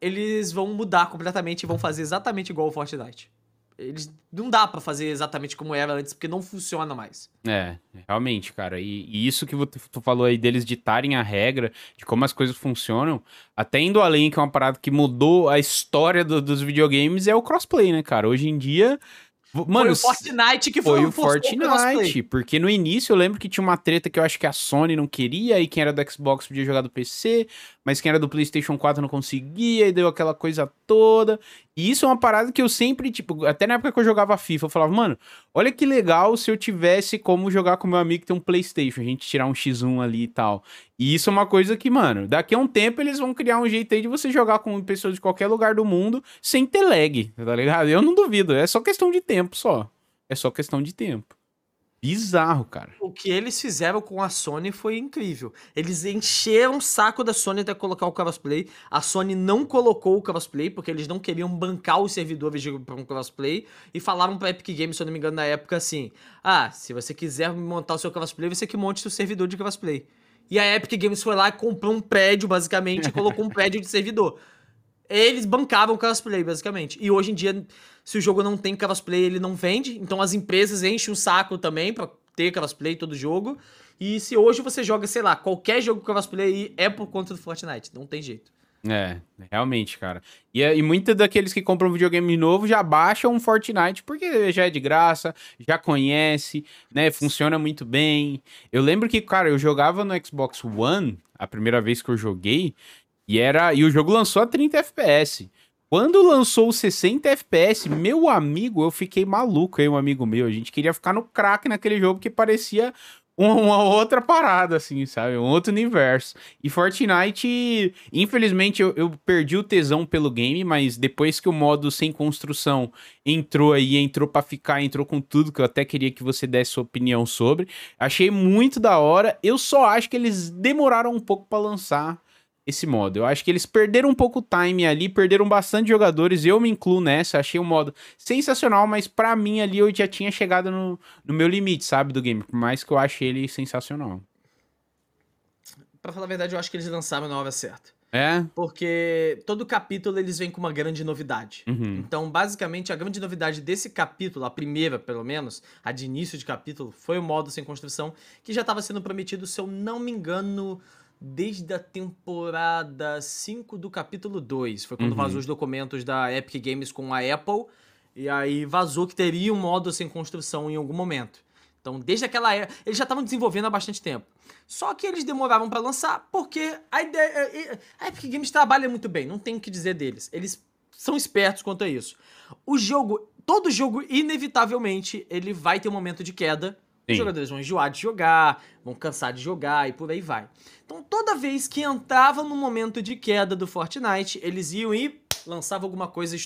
eles vão mudar completamente e vão fazer exatamente igual ao Fortnite eles não dá para fazer exatamente como era antes, porque não funciona mais. É, realmente, cara. E, e isso que tu falou aí deles ditarem a regra de como as coisas funcionam, até indo além, que é uma parada que mudou a história do, dos videogames, é o crossplay, né, cara? Hoje em dia Mano, foi o Fortnite que foi, foi o Fortnite, porque no início eu lembro que tinha uma treta que eu acho que a Sony não queria, e quem era do Xbox podia jogar do PC, mas quem era do PlayStation 4 não conseguia, e deu aquela coisa toda. E isso é uma parada que eu sempre, tipo, até na época que eu jogava FIFA, eu falava, mano, olha que legal se eu tivesse como jogar com meu amigo que tem um PlayStation, a gente tirar um X1 ali e tal. E isso é uma coisa que, mano, daqui a um tempo eles vão criar um jeito aí de você jogar com pessoas de qualquer lugar do mundo sem ter lag, tá ligado? Eu não duvido, é só questão de tempo só. É só questão de tempo. Bizarro, cara. O que eles fizeram com a Sony foi incrível. Eles encheram o saco da Sony até colocar o crossplay. A Sony não colocou o crossplay porque eles não queriam bancar os servidores para um crossplay e falaram para Epic Games, se eu não me engano, na época assim: "Ah, se você quiser montar o seu crossplay, você que monte o seu servidor de crossplay". E a Epic Games foi lá e comprou um prédio, basicamente, e colocou um prédio de servidor. Eles bancavam o crossplay, basicamente. E hoje em dia, se o jogo não tem crossplay, ele não vende. Então as empresas enchem o saco também pra ter crossplay todo jogo. E se hoje você joga, sei lá, qualquer jogo com crossplay é por conta do Fortnite. Não tem jeito. É, realmente, cara. E, e muitos daqueles que compram videogame novo já baixam um Fortnite porque já é de graça, já conhece, né? Funciona muito bem. Eu lembro que, cara, eu jogava no Xbox One, a primeira vez que eu joguei, e era e o jogo lançou a 30 FPS. Quando lançou o 60 FPS, meu amigo, eu fiquei maluco aí, um amigo meu. A gente queria ficar no crack naquele jogo que parecia uma outra parada, assim, sabe? Um outro universo. E Fortnite, infelizmente, eu, eu, perdi o tesão pelo game, mas depois que o modo sem construção entrou aí, entrou para ficar, entrou com tudo, que eu até queria que você desse sua opinião sobre. Achei muito da hora. Eu só acho que eles demoraram um pouco para lançar esse modo. Eu acho que eles perderam um pouco o time ali, perderam bastante jogadores, eu me incluo nessa, achei o modo sensacional, mas para mim ali eu já tinha chegado no, no meu limite, sabe, do game, por mais que eu achei ele sensacional. Pra falar a verdade, eu acho que eles lançaram na hora certa. É? Porque todo capítulo eles vêm com uma grande novidade. Uhum. Então, basicamente, a grande novidade desse capítulo, a primeira pelo menos, a de início de capítulo, foi o modo sem construção, que já estava sendo prometido, se eu não me engano, desde a temporada 5 do capítulo 2. Foi quando uhum. vazou os documentos da Epic Games com a Apple. E aí vazou que teria um modo sem construção em algum momento. Então, desde aquela era, eles já estavam desenvolvendo há bastante tempo. Só que eles demoravam para lançar porque a ideia. É, é, a Epic Games trabalha muito bem, não tem o que dizer deles. Eles são espertos quanto a isso. O jogo, todo jogo, inevitavelmente, ele vai ter um momento de queda Os jogadores vão enjoar de jogar, vão cansar de jogar e por aí vai. Então, toda vez que entrava no momento de queda do Fortnite, eles iam e lançavam alguma coisa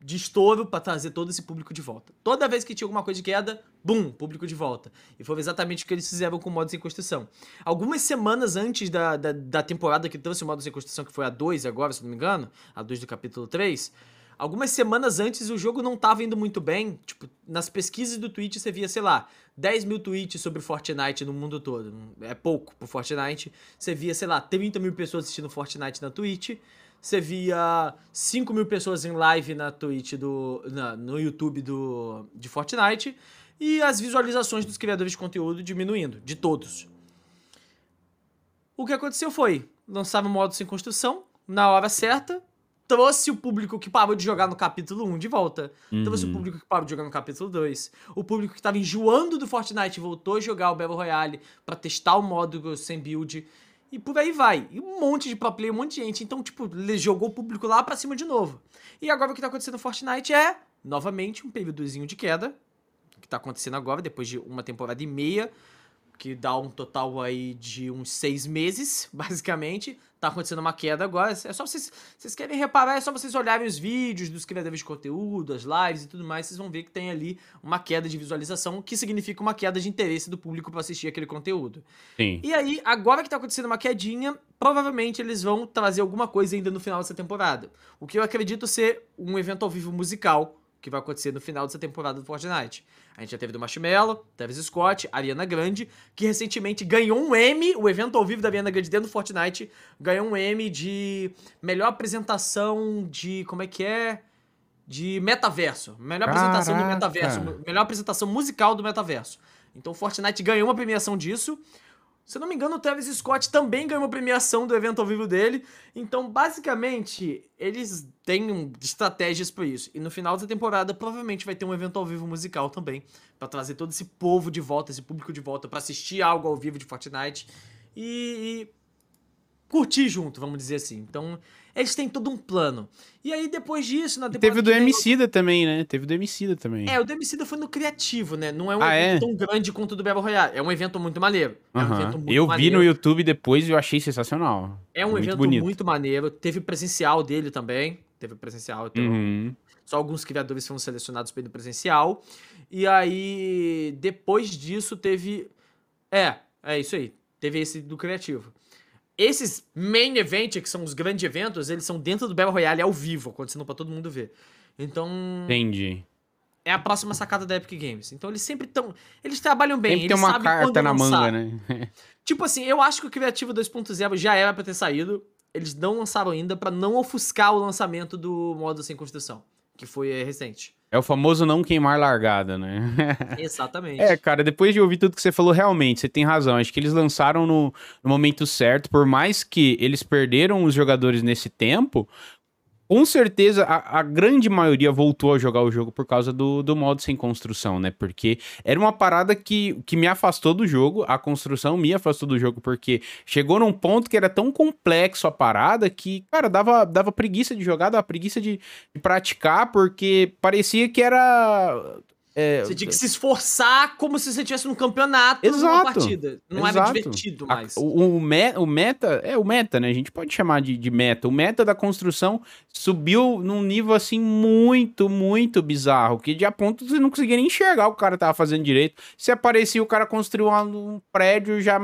de estouro para trazer todo esse público de volta. Toda vez que tinha alguma coisa de queda, bum, público de volta. E foi exatamente o que eles fizeram com o modo sem construção. Algumas semanas antes da, da, da temporada que trouxe o modo sem construção, que foi a 2 agora, se não me engano, a 2 do capítulo 3, algumas semanas antes o jogo não tava indo muito bem. Tipo, nas pesquisas do Twitch você via, sei lá, 10 mil tweets sobre Fortnite no mundo todo. É pouco pro Fortnite. Você via, sei lá, 30 mil pessoas assistindo Fortnite na Twitch você via 5 mil pessoas em live na Twitch do. Na, no YouTube do, de Fortnite. E as visualizações dos criadores de conteúdo diminuindo, de todos. O que aconteceu foi: lançava o modo sem construção, na hora certa, trouxe o público que parou de jogar no capítulo 1 de volta. Uhum. Trouxe o público que parou de jogar no capítulo 2. O público que estava enjoando do Fortnite voltou a jogar o Battle Royale para testar o modo sem build. E por aí vai. E um monte de pro play, um monte de gente. Então, tipo, jogou o público lá pra cima de novo. E agora o que tá acontecendo no Fortnite é, novamente, um períodozinho de queda. Que tá acontecendo agora, depois de uma temporada e meia que dá um total aí de uns seis meses, basicamente. Tá acontecendo uma queda agora. É só vocês. Vocês querem reparar, é só vocês olharem os vídeos dos criadores de conteúdo, as lives e tudo mais. Vocês vão ver que tem ali uma queda de visualização, que significa uma queda de interesse do público para assistir aquele conteúdo. Sim. E aí, agora que tá acontecendo uma quedinha, provavelmente eles vão trazer alguma coisa ainda no final dessa temporada. O que eu acredito ser um evento ao vivo musical que vai acontecer no final dessa temporada do Fortnite. A gente já teve do Marshmello, Travis Scott, Ariana Grande, que recentemente ganhou um M, o evento ao vivo da Ariana Grande dentro do Fortnite, ganhou um M de melhor apresentação de, como é que é? De metaverso. Melhor Caraca. apresentação do metaverso, melhor apresentação musical do metaverso. Então o Fortnite ganhou uma premiação disso. Se não me engano, o Travis Scott também ganhou uma premiação do evento ao vivo dele. Então, basicamente, eles têm estratégias para isso. E no final da temporada, provavelmente vai ter um evento ao vivo musical também. para trazer todo esse povo de volta, esse público de volta, para assistir algo ao vivo de Fortnite. E, e curtir junto, vamos dizer assim. Então, eles têm todo um plano. E aí, depois disso, na Teve o do Emicida eu... também, né? Teve o do Emicida também. É, o do Emicida foi no criativo, né? Não é um ah, evento é? tão grande quanto o do Battle Royale. É um evento muito maneiro. É um evento muito eu maneiro. vi no YouTube depois e eu achei sensacional. É um muito evento bonito. muito maneiro. Teve presencial dele também. Teve presencial. Então, uhum. Só alguns criadores foram selecionados pelo presencial. E aí, depois disso, teve... É, é isso aí. Teve esse do criativo. Esses main events, que são os grandes eventos, eles são dentro do Battle Royale ao vivo, acontecendo para todo mundo ver. Então. Entendi. É a próxima sacada da Epic Games. Então eles sempre estão. Eles trabalham bem. Sempre eles tem uma carta na manga, né? tipo assim, eu acho que o Criativo 2.0 já era pra ter saído. Eles não lançaram ainda para não ofuscar o lançamento do modo sem construção, que foi é, recente. É o famoso não queimar largada, né? Exatamente. é, cara, depois de ouvir tudo que você falou, realmente, você tem razão. Acho que eles lançaram no, no momento certo, por mais que eles perderam os jogadores nesse tempo, com certeza a, a, grande maioria voltou a jogar o jogo por causa do, do modo sem construção, né? Porque era uma parada que, que me afastou do jogo, a construção me afastou do jogo, porque chegou num ponto que era tão complexo a parada que, cara, dava, dava preguiça de jogar, dava preguiça de, de praticar, porque parecia que era é, você tinha que se esforçar como se você estivesse num campeonato exato, numa partida. Não exato. era divertido mais. A, o, o, me, o, meta, é o meta, né? A gente pode chamar de, de meta. O meta da construção subiu num nível assim muito, muito bizarro. Que de a ponto você não conseguia nem enxergar o que o cara tava fazendo direito. Se aparecia o cara construiu um, um prédio já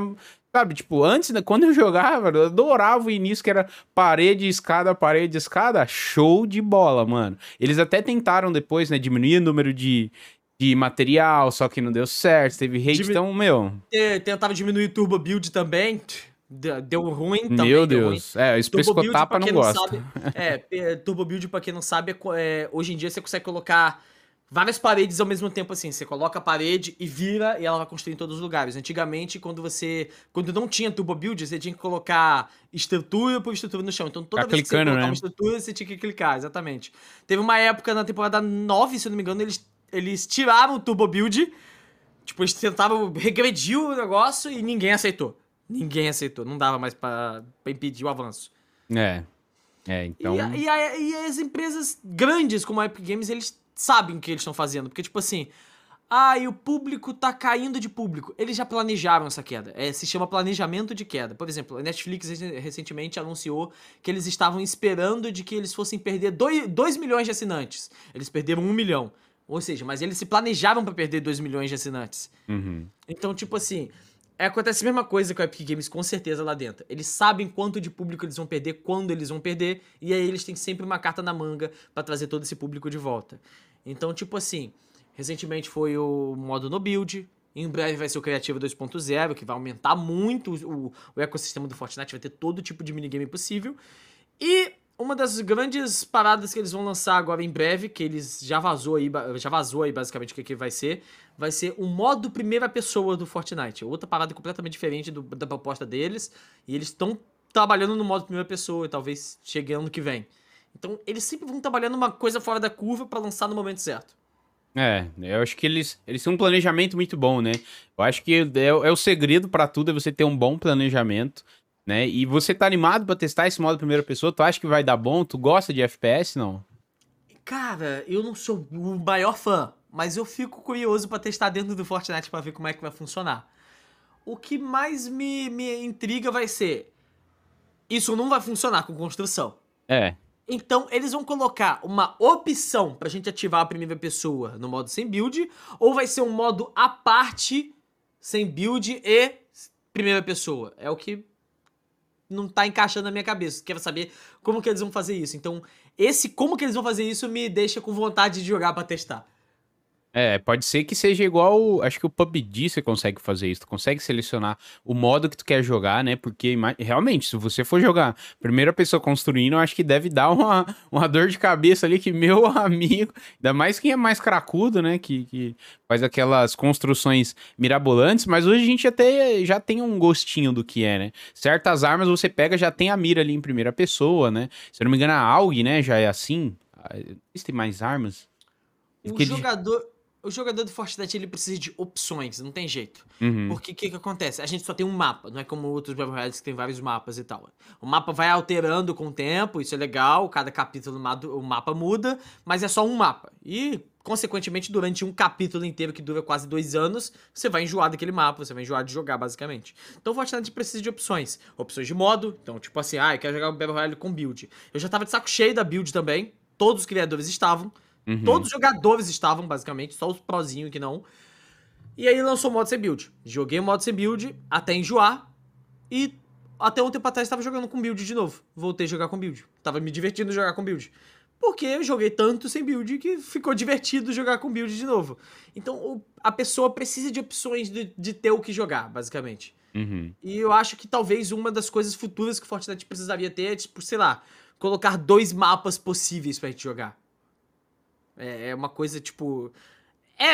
Sabe, tipo, antes, né, quando eu jogava, eu adorava o início que era parede, escada, parede, escada. Show de bola, mano. Eles até tentaram depois, né, diminuir o número de, de material, só que não deu certo, teve hate, Dimin... então, meu... É, tentava diminuir turbo build também, deu ruim também. Meu Deus, é, isso pescotapa não, não gosta. Sabe, é, turbo build, pra quem não sabe, é, é, hoje em dia você consegue colocar várias paredes ao mesmo tempo assim. Você coloca a parede e vira e ela vai construir em todos os lugares. Antigamente, quando você. Quando não tinha turbo build, você tinha que colocar estrutura por estrutura no chão. Então toda tá vez que você colocar né? uma estrutura, você tinha que clicar, exatamente. Teve uma época na temporada 9, se eu não me engano, eles eles tiraram o Turbo Build. Tipo, eles tentavam regredir o negócio e ninguém aceitou. Ninguém aceitou. Não dava mais pra, pra impedir o avanço. É. É, então. E, e, e, as empresas grandes como a Epic Games, eles sabem o que eles estão fazendo. Porque, tipo assim, Ah, e o público tá caindo de público. Eles já planejaram essa queda. É, se chama planejamento de queda. Por exemplo, a Netflix recentemente anunciou que eles estavam esperando de que eles fossem perder 2 milhões de assinantes. Eles perderam 1 um milhão. Ou seja, mas eles se planejavam para perder 2 milhões de assinantes. Uhum. Então, tipo assim, é, acontece a mesma coisa com a Epic Games, com certeza, lá dentro. Eles sabem quanto de público eles vão perder, quando eles vão perder, e aí eles têm sempre uma carta na manga para trazer todo esse público de volta. Então, tipo assim, Recentemente foi o modo no build. Em breve vai ser o Criativo 2.0, que vai aumentar muito o, o ecossistema do Fortnite, vai ter todo tipo de minigame possível. E uma das grandes paradas que eles vão lançar agora em breve, que eles já vazou aí, já vazou aí basicamente o que, que vai ser, vai ser o modo primeira pessoa do Fortnite. Outra parada completamente diferente do, da proposta deles. E eles estão trabalhando no modo primeira pessoa, e talvez chegue ano que vem. Então eles sempre vão trabalhando uma coisa fora da curva para lançar no momento certo. É, eu acho que eles, eles têm um planejamento muito bom, né? Eu acho que é, é o segredo para tudo é você ter um bom planejamento, né? E você tá animado para testar esse modo primeira pessoa? Tu acha que vai dar bom? Tu gosta de FPS, não? Cara, eu não sou o maior fã, mas eu fico curioso para testar dentro do Fortnite para ver como é que vai funcionar. O que mais me, me intriga vai ser isso não vai funcionar com construção. É. Então, eles vão colocar uma opção pra gente ativar a primeira pessoa no modo sem build, ou vai ser um modo à parte, sem build e primeira pessoa. É o que não tá encaixando na minha cabeça. Quero saber como que eles vão fazer isso. Então, esse como que eles vão fazer isso me deixa com vontade de jogar para testar. É, pode ser que seja igual. Acho que o PUBG você consegue fazer isso. Tu consegue selecionar o modo que tu quer jogar, né? Porque realmente, se você for jogar primeira pessoa construindo, eu acho que deve dar uma, uma dor de cabeça ali que, meu amigo, ainda mais quem é mais cracudo, né? Que, que faz aquelas construções mirabolantes, mas hoje a gente até já tem um gostinho do que é, né? Certas armas você pega, já tem a mira ali em primeira pessoa, né? Se eu não me engano, a AUG, né? Já é assim. Ah, existem mais armas? O jogador o jogador do Fortnite ele precisa de opções, não tem jeito. Uhum. Porque o que, que acontece? A gente só tem um mapa, não é como outros Battle Royales que tem vários mapas e tal. O mapa vai alterando com o tempo, isso é legal, cada capítulo o mapa muda, mas é só um mapa. E, consequentemente, durante um capítulo inteiro que dura quase dois anos, você vai enjoar daquele mapa, você vai enjoar de jogar, basicamente. Então o Fortnite precisa de opções. Opções de modo, então, tipo assim, ah, eu quero jogar o Battle Royale com build. Eu já tava de saco cheio da build também, todos os criadores estavam. Uhum. Todos os jogadores estavam, basicamente, só os prozinhos que não. E aí lançou o modo sem build. Joguei o modo sem build até enjoar. E até um tempo atrás estava jogando com build de novo. Voltei a jogar com build. Tava me divertindo jogar com build. Porque eu joguei tanto sem build que ficou divertido jogar com build de novo. Então a pessoa precisa de opções de, de ter o que jogar, basicamente. Uhum. E eu acho que talvez uma das coisas futuras que o Fortnite precisaria ter é, tipo, sei lá, colocar dois mapas possíveis pra gente jogar. É, é uma coisa, tipo. É,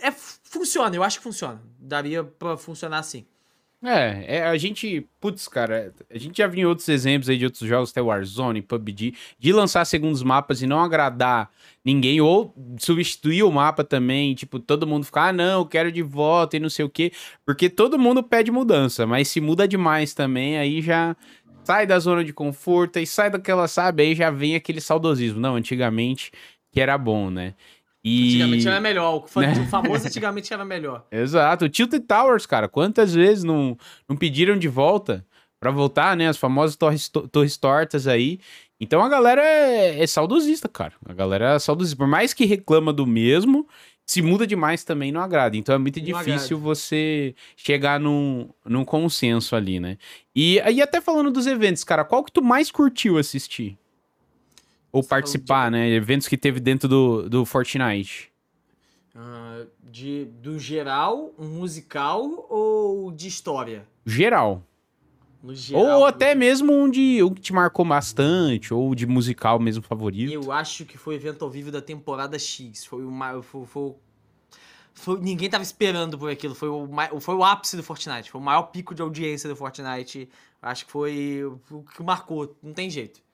é. Funciona, eu acho que funciona. Daria pra funcionar assim. É, é, a gente, putz, cara, a gente já viu outros exemplos aí de outros jogos, até Warzone, PUBG, de lançar segundos mapas e não agradar ninguém, ou substituir o mapa também, tipo, todo mundo ficar, ah, não, eu quero de volta e não sei o quê, porque todo mundo pede mudança, mas se muda demais também, aí já sai da zona de conforto e sai daquela, sabe, aí já vem aquele saudosismo. Não, antigamente que era bom, né? E... Antigamente era melhor. O né? famoso antigamente era melhor. Exato. O Tilted Towers, cara, quantas vezes não, não pediram de volta para voltar, né? As famosas torres, torres tortas aí. Então a galera é, é, saudosista, cara. A galera é saudosista. Por mais que reclama do mesmo, se muda demais também não agrada. Então é muito não difícil agrada. você chegar num, num consenso ali, né? E aí, até falando dos eventos, cara, qual que tu mais curtiu assistir? Ou participar, de... né? Eventos que teve dentro do, do Fortnite. Uh, de, do geral, musical ou de história? Geral. geral ou até mesmo um, de, um que te marcou bastante, ou de musical mesmo favorito. Eu acho que foi o evento ao vivo da temporada X. Foi o foi, foi, foi, ninguém tava esperando por aquilo. Foi o, foi o ápice do Fortnite. Foi o maior pico de audiência do Fortnite. Acho que foi o que marcou. Não tem jeito.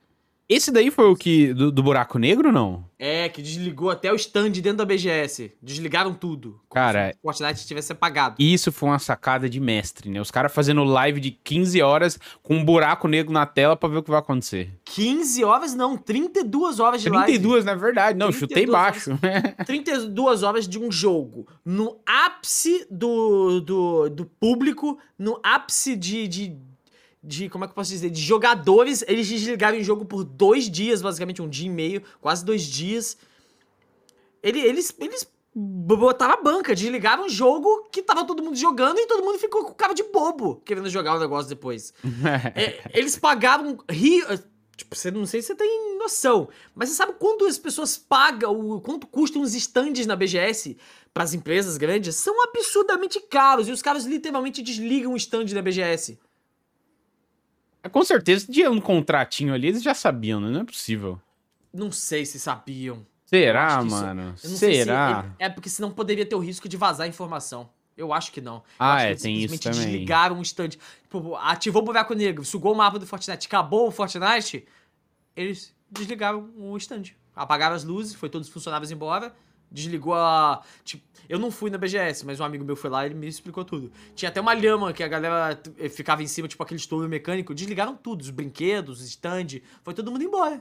Esse daí foi o que. Do, do buraco negro, não? É, que desligou até o stand dentro da BGS. Desligaram tudo. Cara, se o Fortnite tivesse apagado. Isso foi uma sacada de mestre, né? Os caras fazendo live de 15 horas com um buraco negro na tela pra ver o que vai acontecer. 15 horas não, 32 horas de 32, na verdade. Não, 32 chutei baixo. live. 32 horas de um jogo. No ápice do, do, do público, no ápice de, de, de. Como é que eu posso dizer? De jogadores. Eles desligaram o jogo por dois dias, basicamente, um dia e meio, quase dois dias. Ele- Eles, eles botaram a banca, desligaram o jogo que tava todo mundo jogando e todo mundo ficou com cara de bobo querendo jogar o negócio depois. É, eles pagaram. Ri, tipo, você não sei se você tem noção, mas você sabe quanto as pessoas pagam, o quanto custam os stands na BGS para as empresas grandes? São absurdamente caros e os caras literalmente desligam o stand da BGS. Com certeza, tinha um contratinho ali, eles já sabiam, né? Não é possível. Não sei se sabiam. Será, isso- mano? se Será? ele- é porque senão poderia ter o risco de vazar informação. Eu acho que não. Ah, é, tem isso simplesmente também. desligaram o stand. Tipo, ativou o buraco negro, sugou o mapa do Fortnite, acabou o Fortnite. Eles desligaram o stand. Apagaram as luzes, foi todos os funcionários embora. Desligou a. Tipo, eu não fui na BGS, mas um amigo meu foi lá e ele me explicou tudo. Tinha até uma lhama que a galera eh, ficava em cima, tipo aquele estouro mecânico. Desligaram tudo, os brinquedos, os stand. Foi todo mundo embora.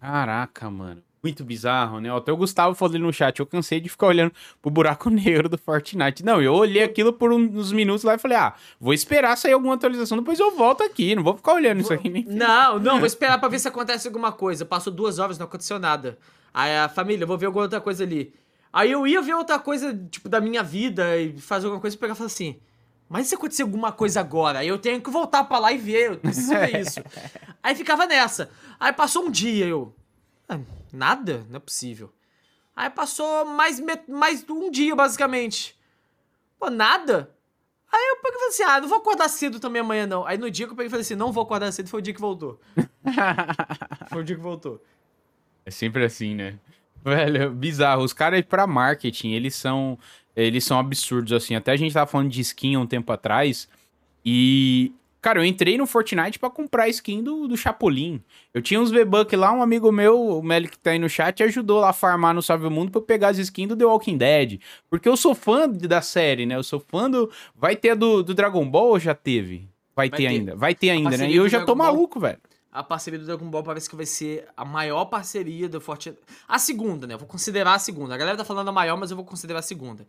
Caraca, mano. Muito bizarro, né? Até o Gustavo falou ali no chat, eu cansei de ficar olhando pro buraco negro do Fortnite. Não, eu olhei aquilo por uns minutos lá e falei, ah, vou esperar sair alguma atualização, depois eu volto aqui, não vou ficar olhando isso aqui nem... Não, não, vou esperar pra ver se acontece alguma coisa. Passou duas horas, não aconteceu nada. Aí a família, vou ver alguma outra coisa ali. Aí eu ia ver outra coisa, tipo, da minha vida e fazer alguma coisa e pegar e falar assim. Mas e se acontecer alguma coisa agora? Aí eu tenho que voltar pra lá e ver, eu preciso ver isso. Aí ficava nessa. Aí passou um dia, eu. "Ah, nada? Não é possível. Aí passou mais, mais um dia, basicamente. Pô, nada? Aí eu peguei e falei assim: ah, não vou acordar cedo também amanhã, não. Aí no dia que eu peguei e falei assim: não vou acordar cedo, foi o dia que voltou. Foi o dia que voltou. É sempre assim, né? Velho, bizarro. Os caras pra marketing, eles são eles são absurdos, assim. Até a gente tava falando de skin há um tempo atrás. E, cara, eu entrei no Fortnite pra comprar a skin do, do Chapolin. Eu tinha uns V-Buck lá, um amigo meu, o Meli que tá aí no chat, ajudou lá a farmar no Salve o Mundo pra eu pegar as skins do The Walking Dead. Porque eu sou fã da série, né? Eu sou fã do. Vai ter a do, do Dragon Ball ou já teve? Vai, Vai ter, ter. ainda. Vai ter ainda, né? E eu já tô Ball. maluco, velho. A parceria do Dragon Ball parece que vai ser a maior parceria do Fortnite. A segunda, né? Eu vou considerar a segunda. A galera tá falando a maior, mas eu vou considerar a segunda.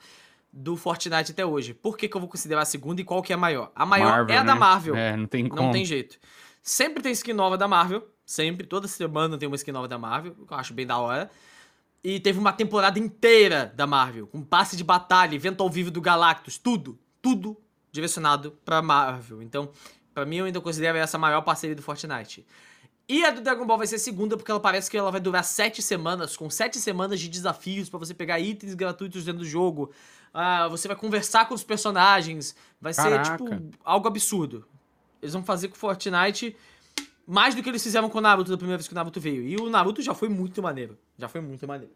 Do Fortnite até hoje. Por que, que eu vou considerar a segunda e qual que é a maior? A maior Marvel, é a da né? Marvel. É, não tem como. Não tem jeito. Sempre tem skin nova da Marvel. Sempre. Toda semana tem uma skin nova da Marvel. Que eu acho bem da hora. E teve uma temporada inteira da Marvel. Com passe de batalha, evento ao vivo do Galactus. Tudo. Tudo direcionado pra Marvel. Então, pra mim, eu ainda considero essa a maior parceria do Fortnite. E a do Dragon Ball vai ser a segunda, porque ela parece que ela vai durar sete semanas, com sete semanas de desafios pra você pegar itens gratuitos dentro do jogo. Ah, você vai conversar com os personagens. Vai ser, Caraca. tipo, algo absurdo. Eles vão fazer com o Fortnite mais do que eles fizeram com o Naruto da primeira vez que o Naruto veio. E o Naruto já foi muito maneiro. Já foi muito maneiro.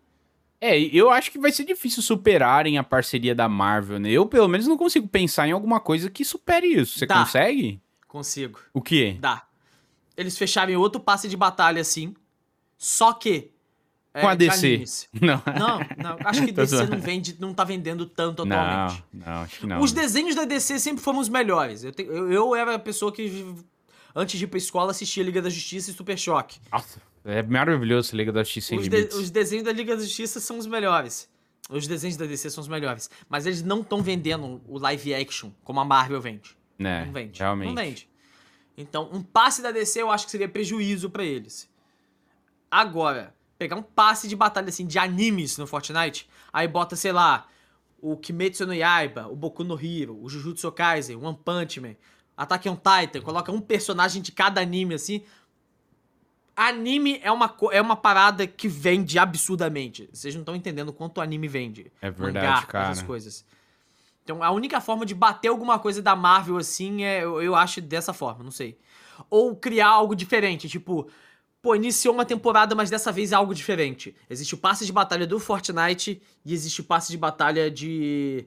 É, eu acho que vai ser difícil superarem a parceria da Marvel, né? Eu, pelo menos, não consigo pensar em alguma coisa que supere isso. Você Dá. consegue? Consigo. O quê? Dá. Eles fecharem outro passe de batalha assim. Só que. é, Com a de DC. Não. Não, não. Acho que DC não vende, não tá vendendo tanto Não, atualmente. não, acho que não. Os desenhos da DC sempre foram os melhores. Eu, te- eu, eu era a pessoa que, antes de ir pra escola, assistia Liga da Justiça e Super Choque. Nossa, é maravilhoso essa Liga da Justiça Os, de- os desenhos da Liga da Justiça são os melhores. Os desenhos da DC são os melhores. Mas eles não estão vendendo o live action como a Marvel vende. Né, Não vende. realmente. Não vende. Então, um passe da DC eu acho que seria prejuízo pra eles. Agora, pegar um passe de batalha assim de animes no Fortnite, aí bota, sei lá, o Kimetsu no Yaiba, o Boku no Hero, o Jujutsu Kaisen, o One Punch Man, Attack on Titan, coloca um personagem de cada anime assim. Anime é uma, é uma parada que vende absurdamente. Vocês não estão entendendo quanto anime vende. É verdade, Mangá, cara. Essas coisas. Então a única forma de bater alguma coisa da Marvel assim é, eu, eu acho dessa forma, não sei. Ou criar algo diferente, tipo, pô, iniciou uma temporada, mas dessa vez é algo diferente. Existe o passe de batalha do Fortnite e existe o passe de batalha de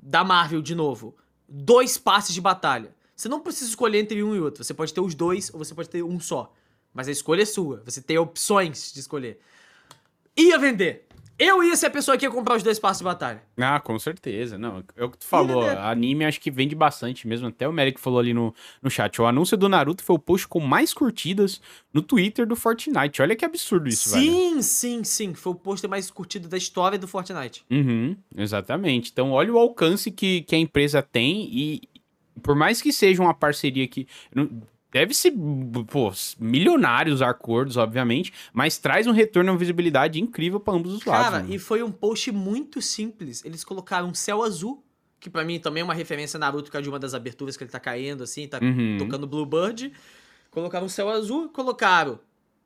da Marvel de novo. Dois passes de batalha. Você não precisa escolher entre um e outro. Você pode ter os dois ou você pode ter um só. Mas a escolha é sua. Você tem opções de escolher. Ia vender. Eu ia ser a pessoa que ia comprar os dois passos de batalha. Ah, com certeza. Não, é o que tu falou. vender. Anime acho que vende bastante mesmo. Até o Merrick falou ali no, no chat. O anúncio do Naruto foi o post com mais curtidas no Twitter do Fortnite. Olha que absurdo isso, velho. sim, sim, sim. Foi o pôster mais curtido da história do Fortnite. Uhum, exatamente. Então, olha o alcance que, que a empresa tem e por mais que seja uma parceria que não- deve ser, pô, milionários acordos, obviamente, mas traz um retorno, uma visibilidade incrível para ambos os lados. Cara, e foi um post muito simples. Eles colocaram um céu azul, que pra mim também é uma referência a Naruto, por causa de uma das aberturas que ele tá caindo, assim, tá Uhum. tocando Bluebird. Colocaram um céu azul, colocaram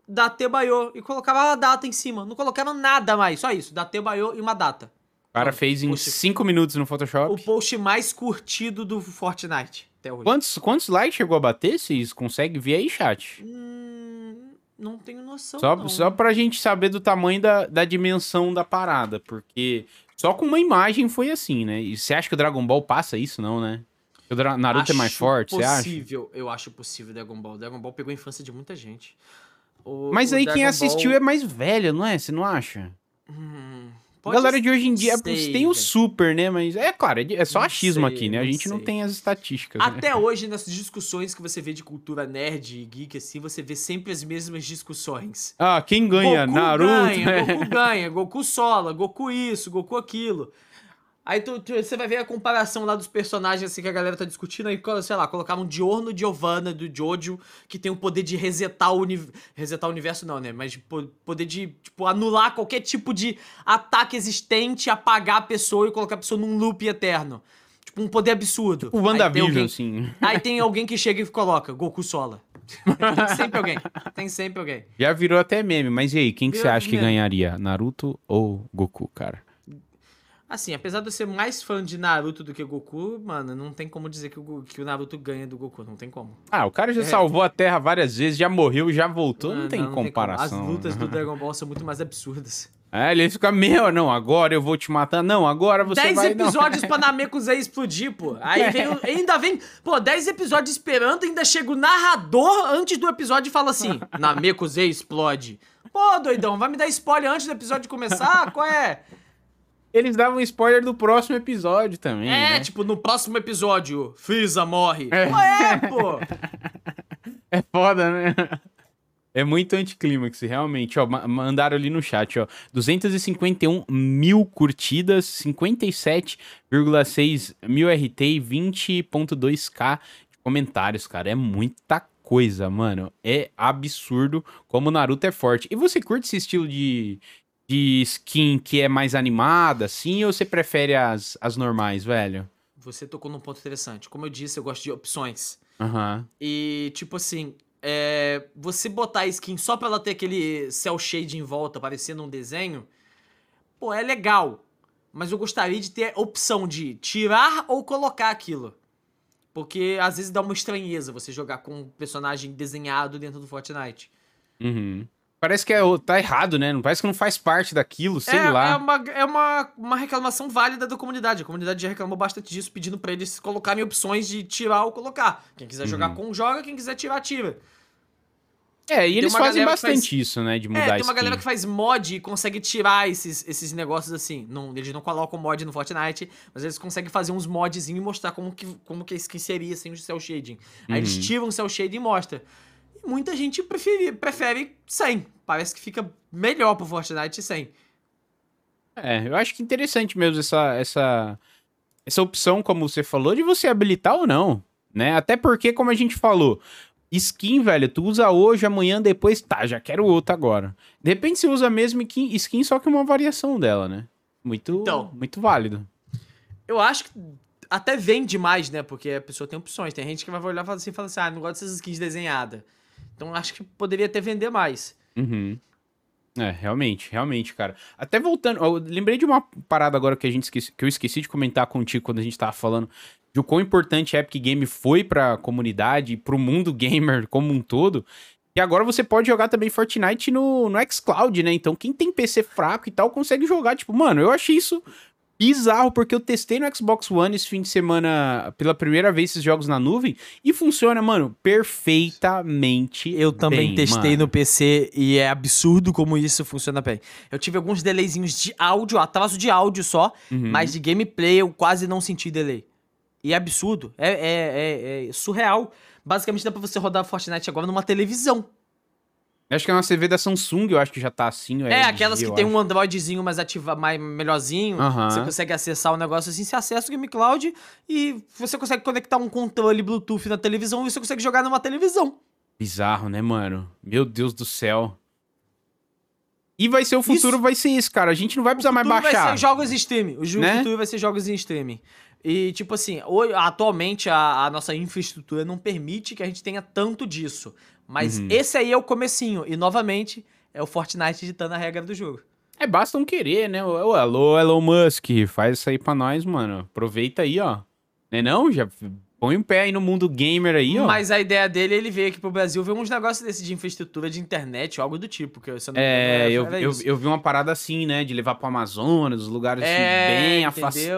Datebayo e colocaram a data em cima. Não colocaram nada mais, só isso. Datebayo e uma data. O cara fez em Poxa. 5 minutos no O Photoshop. post mais curtido do Fortnite até hoje. Quantos, quantos likes chegou a bater? Vocês conseguem ver aí, chat? Hum, não tenho noção. Só, não. só pra gente saber do tamanho da, da dimensão da parada, porque só com uma imagem foi assim, né? E você acha que o Dragon Ball passa isso, não, né? O Naruto é mais Acho forte, você acha? possível, Eu acho possível Dragon Ball. Dragon Ball pegou a infância de muita gente. O- Mas o aí quem Dragon assistiu Ball- é mais velho, não é? Você não acha? Hum, pode galera de hoje em dia sei, tem o super, né? Mas é claro, é, é só achismo sei, aqui, né? A gente não tem as estatísticas. né? Até hoje, nas discussões que você vê de cultura nerd e geek, assim, você vê sempre as mesmas discussões. Ah, quem ganha? Goku Naruto? ganha, né? Goku ganha, Goku sola, Goku isso, Goku aquilo. Aí tu, tu- você vai ver a comparação lá dos personagens assim que a galera tá discutindo aí, sei lá, colocaram um Diorno Giovanna do Jojo, que tem o poder de resetar o universo. Resetar o universo não, né? Mas po- poder de, tipo, anular qualquer tipo de ataque existente, apagar a pessoa e colocar a pessoa num loop eterno. Tipo, um poder absurdo. O tem WandaVision, alguém- assim. Aí tem alguém que chega e coloca, Goku sola. tem sempre alguém. Tem sempre alguém. Já virou até meme, mas e aí, quem que você acha que ganharia? Naruto ou Goku, cara? Assim, apesar de eu ser mais fã de Naruto do que Goku, mano, não tem como dizer que o, que o Naruto ganha do Goku, não tem como. Ah, o cara já É. salvou a Terra várias vezes, já morreu, já voltou, não Ah, tem como. comparação. As lutas do Dragon Ball são muito mais absurdas. É, ele fica, meu, não, agora eu vou te matar. Não, agora você Dez vai... não. episódios pra Namekusei explodir, pô. Aí vem, o- ainda vem, pô, 10 episódios esperando, ainda chega o narrador antes do episódio e fala assim: Namekusei explode. Pô, doidão, vai me dar spoiler antes do episódio começar? Qual é? Eles davam spoiler do próximo episódio também, É, né? tipo, no próximo episódio, Freeza morre. É. É, pô? É foda, né? É muito anticlímax, realmente. Ó, ma- mandaram ali no chat, ó. 251 mil curtidas, 57,6 mil RT e 20,2k de comentários, cara. É muita coisa, mano. É absurdo como o Naruto é forte. E você curte esse estilo de, de skin que é mais animada, assim, ou você prefere as, as normais, velho? Você tocou num ponto interessante. Como eu disse, eu gosto de opções. Aham. E, tipo assim, é, você botar a skin só pra ela ter aquele cel shade em volta, parecendo um desenho, pô, é legal. Mas eu gostaria de ter a opção de tirar ou colocar aquilo. Porque às vezes dá uma estranheza você jogar com um personagem desenhado dentro do Fortnite. Uhum. Parece que é, tá errado, né? Parece que não faz parte daquilo, sei é, lá. É, uma, é uma, uma reclamação válida da comunidade. A comunidade já reclamou bastante disso, pedindo pra eles colocarem opções de tirar ou colocar. Quem quiser jogar Uhum. com, joga. Quem quiser tirar, tira. É, e Tem eles fazem bastante faz- isso, né? De mudar É, tem uma skin. galera que faz mod e consegue tirar esses, esses negócios assim. Não, eles não colocam mod no Fortnite, mas eles conseguem fazer uns modzinhos e mostrar como que, como que a skin seria sem o cel shading. Aí eles Uhum. tiram o cel shading e mostram. Muita gente prefere, prefere sem. Parece que fica melhor pro Fortnite sem. É, eu acho que interessante mesmo essa, essa, essa opção, como você falou, de você habilitar ou não, né? Até porque, como a gente falou, skin, velho, tu usa hoje, amanhã, depois, tá, já quero outra agora. De repente você usa a mesma skin, só que uma variação dela, né? Muito, Então. muito válido. Eu acho que até vende mais, né? Porque a pessoa tem opções. Tem gente que vai olhar e assim, e fala assim ah, não gosto dessas skins desenhadas. Então acho que poderia até vender mais. Uhum. É, realmente, realmente, cara. Até voltando, eu lembrei de uma parada agora que a gente esqueci, que eu esqueci de comentar contigo quando a gente tava falando de o quão importante a Epic Game foi pra comunidade, pro mundo gamer como um todo. E agora você pode jogar também Fortnite no, no xCloud, né? Então quem tem PC fraco e tal consegue jogar. Tipo, mano, eu achei isso bizarro, porque eu testei no Xbox One esse fim de semana pela primeira vez esses jogos na nuvem e funciona, mano, perfeitamente. Eu também bem, testei mano. no PC e é absurdo como isso funciona bem. Eu tive alguns delayzinhos de áudio, atraso de áudio só, Uhum. mas de gameplay eu quase não senti delay. E é absurdo, é, é, é- é surreal. Basicamente dá pra você rodar Fortnite agora numa televisão. Acho que é uma CV da Samsung, eu acho que já tá assim. É, LG, aquelas que tem acho. um Androidzinho mais ativa, mais melhorzinho. Você consegue acessar o negócio assim, você acessa o Game Cloud e você consegue conectar um controle Bluetooth na televisão e você consegue jogar numa televisão. Bizarro, né, mano? Meu Deus do céu. E vai ser o futuro, Isso- vai ser isso, cara. A gente não vai precisar mais baixar. vai ser jogos em streaming. O Né? futuro vai ser jogos em streaming. E, tipo assim, hoje, atualmente a, a nossa infraestrutura não permite que a gente tenha tanto disso. Mas Uhum. esse aí é o comecinho. E, novamente, é o Fortnite ditando a regra do jogo. É, basta um querer, né? Ô, ô, alô, Elon Musk, faz isso aí pra nós, mano. Aproveita aí, ó. Né não? Já põe um pé aí no mundo gamer aí, ó. Mas a ideia dele, ele veio aqui pro Brasil ver uns negócios desse de infraestrutura de internet, algo do tipo. Que, se eu não É, eu, eu, eu vi uma parada assim, né? De levar pro Amazonas, lugares assim, É, bem entendeu?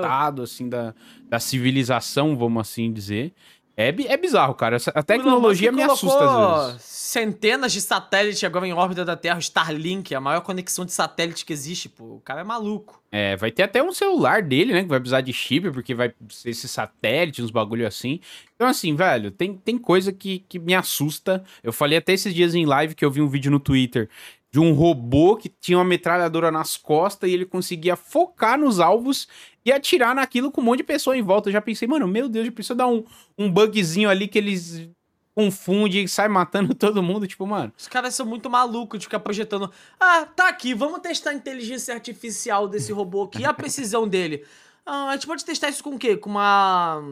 afastados, assim, da, da civilização, vamos assim dizer. É, é bizarro, cara. A tecnologia me assusta às vezes. Centenas de satélites agora em órbita da Terra, o Starlink, a maior conexão de satélite que existe, pô. O cara é maluco. É, vai ter até um celular dele, né? Que vai precisar de chip, porque vai ser esse satélite, uns bagulho assim. Então, assim, velho, tem, tem coisa que, que me assusta. Eu falei até esses dias em live que eu vi um vídeo no Twitter de um robô que tinha uma metralhadora nas costas e ele conseguia focar nos alvos e atirar naquilo com um monte de pessoa em volta. Eu já pensei, mano, meu Deus, já precisa dar um, um bugzinho ali que eles confundem e sai matando todo mundo. Tipo, mano, Os caras são muito malucos de ficar projetando. Ah, tá aqui, vamos testar a inteligência artificial desse robô aqui, a precisão dele. Ah, a gente pode testar isso com o quê? Com uma.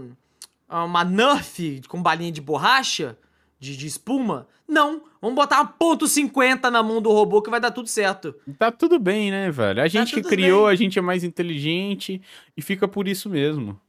Uma Nerf com balinha de borracha? De, de espuma? Não. Vamos botar uma ponto .50 na mão do robô que vai dar tudo certo. tá tudo bem, né, velho? A gente que tudo criou, bem. a gente é mais inteligente e fica por isso mesmo.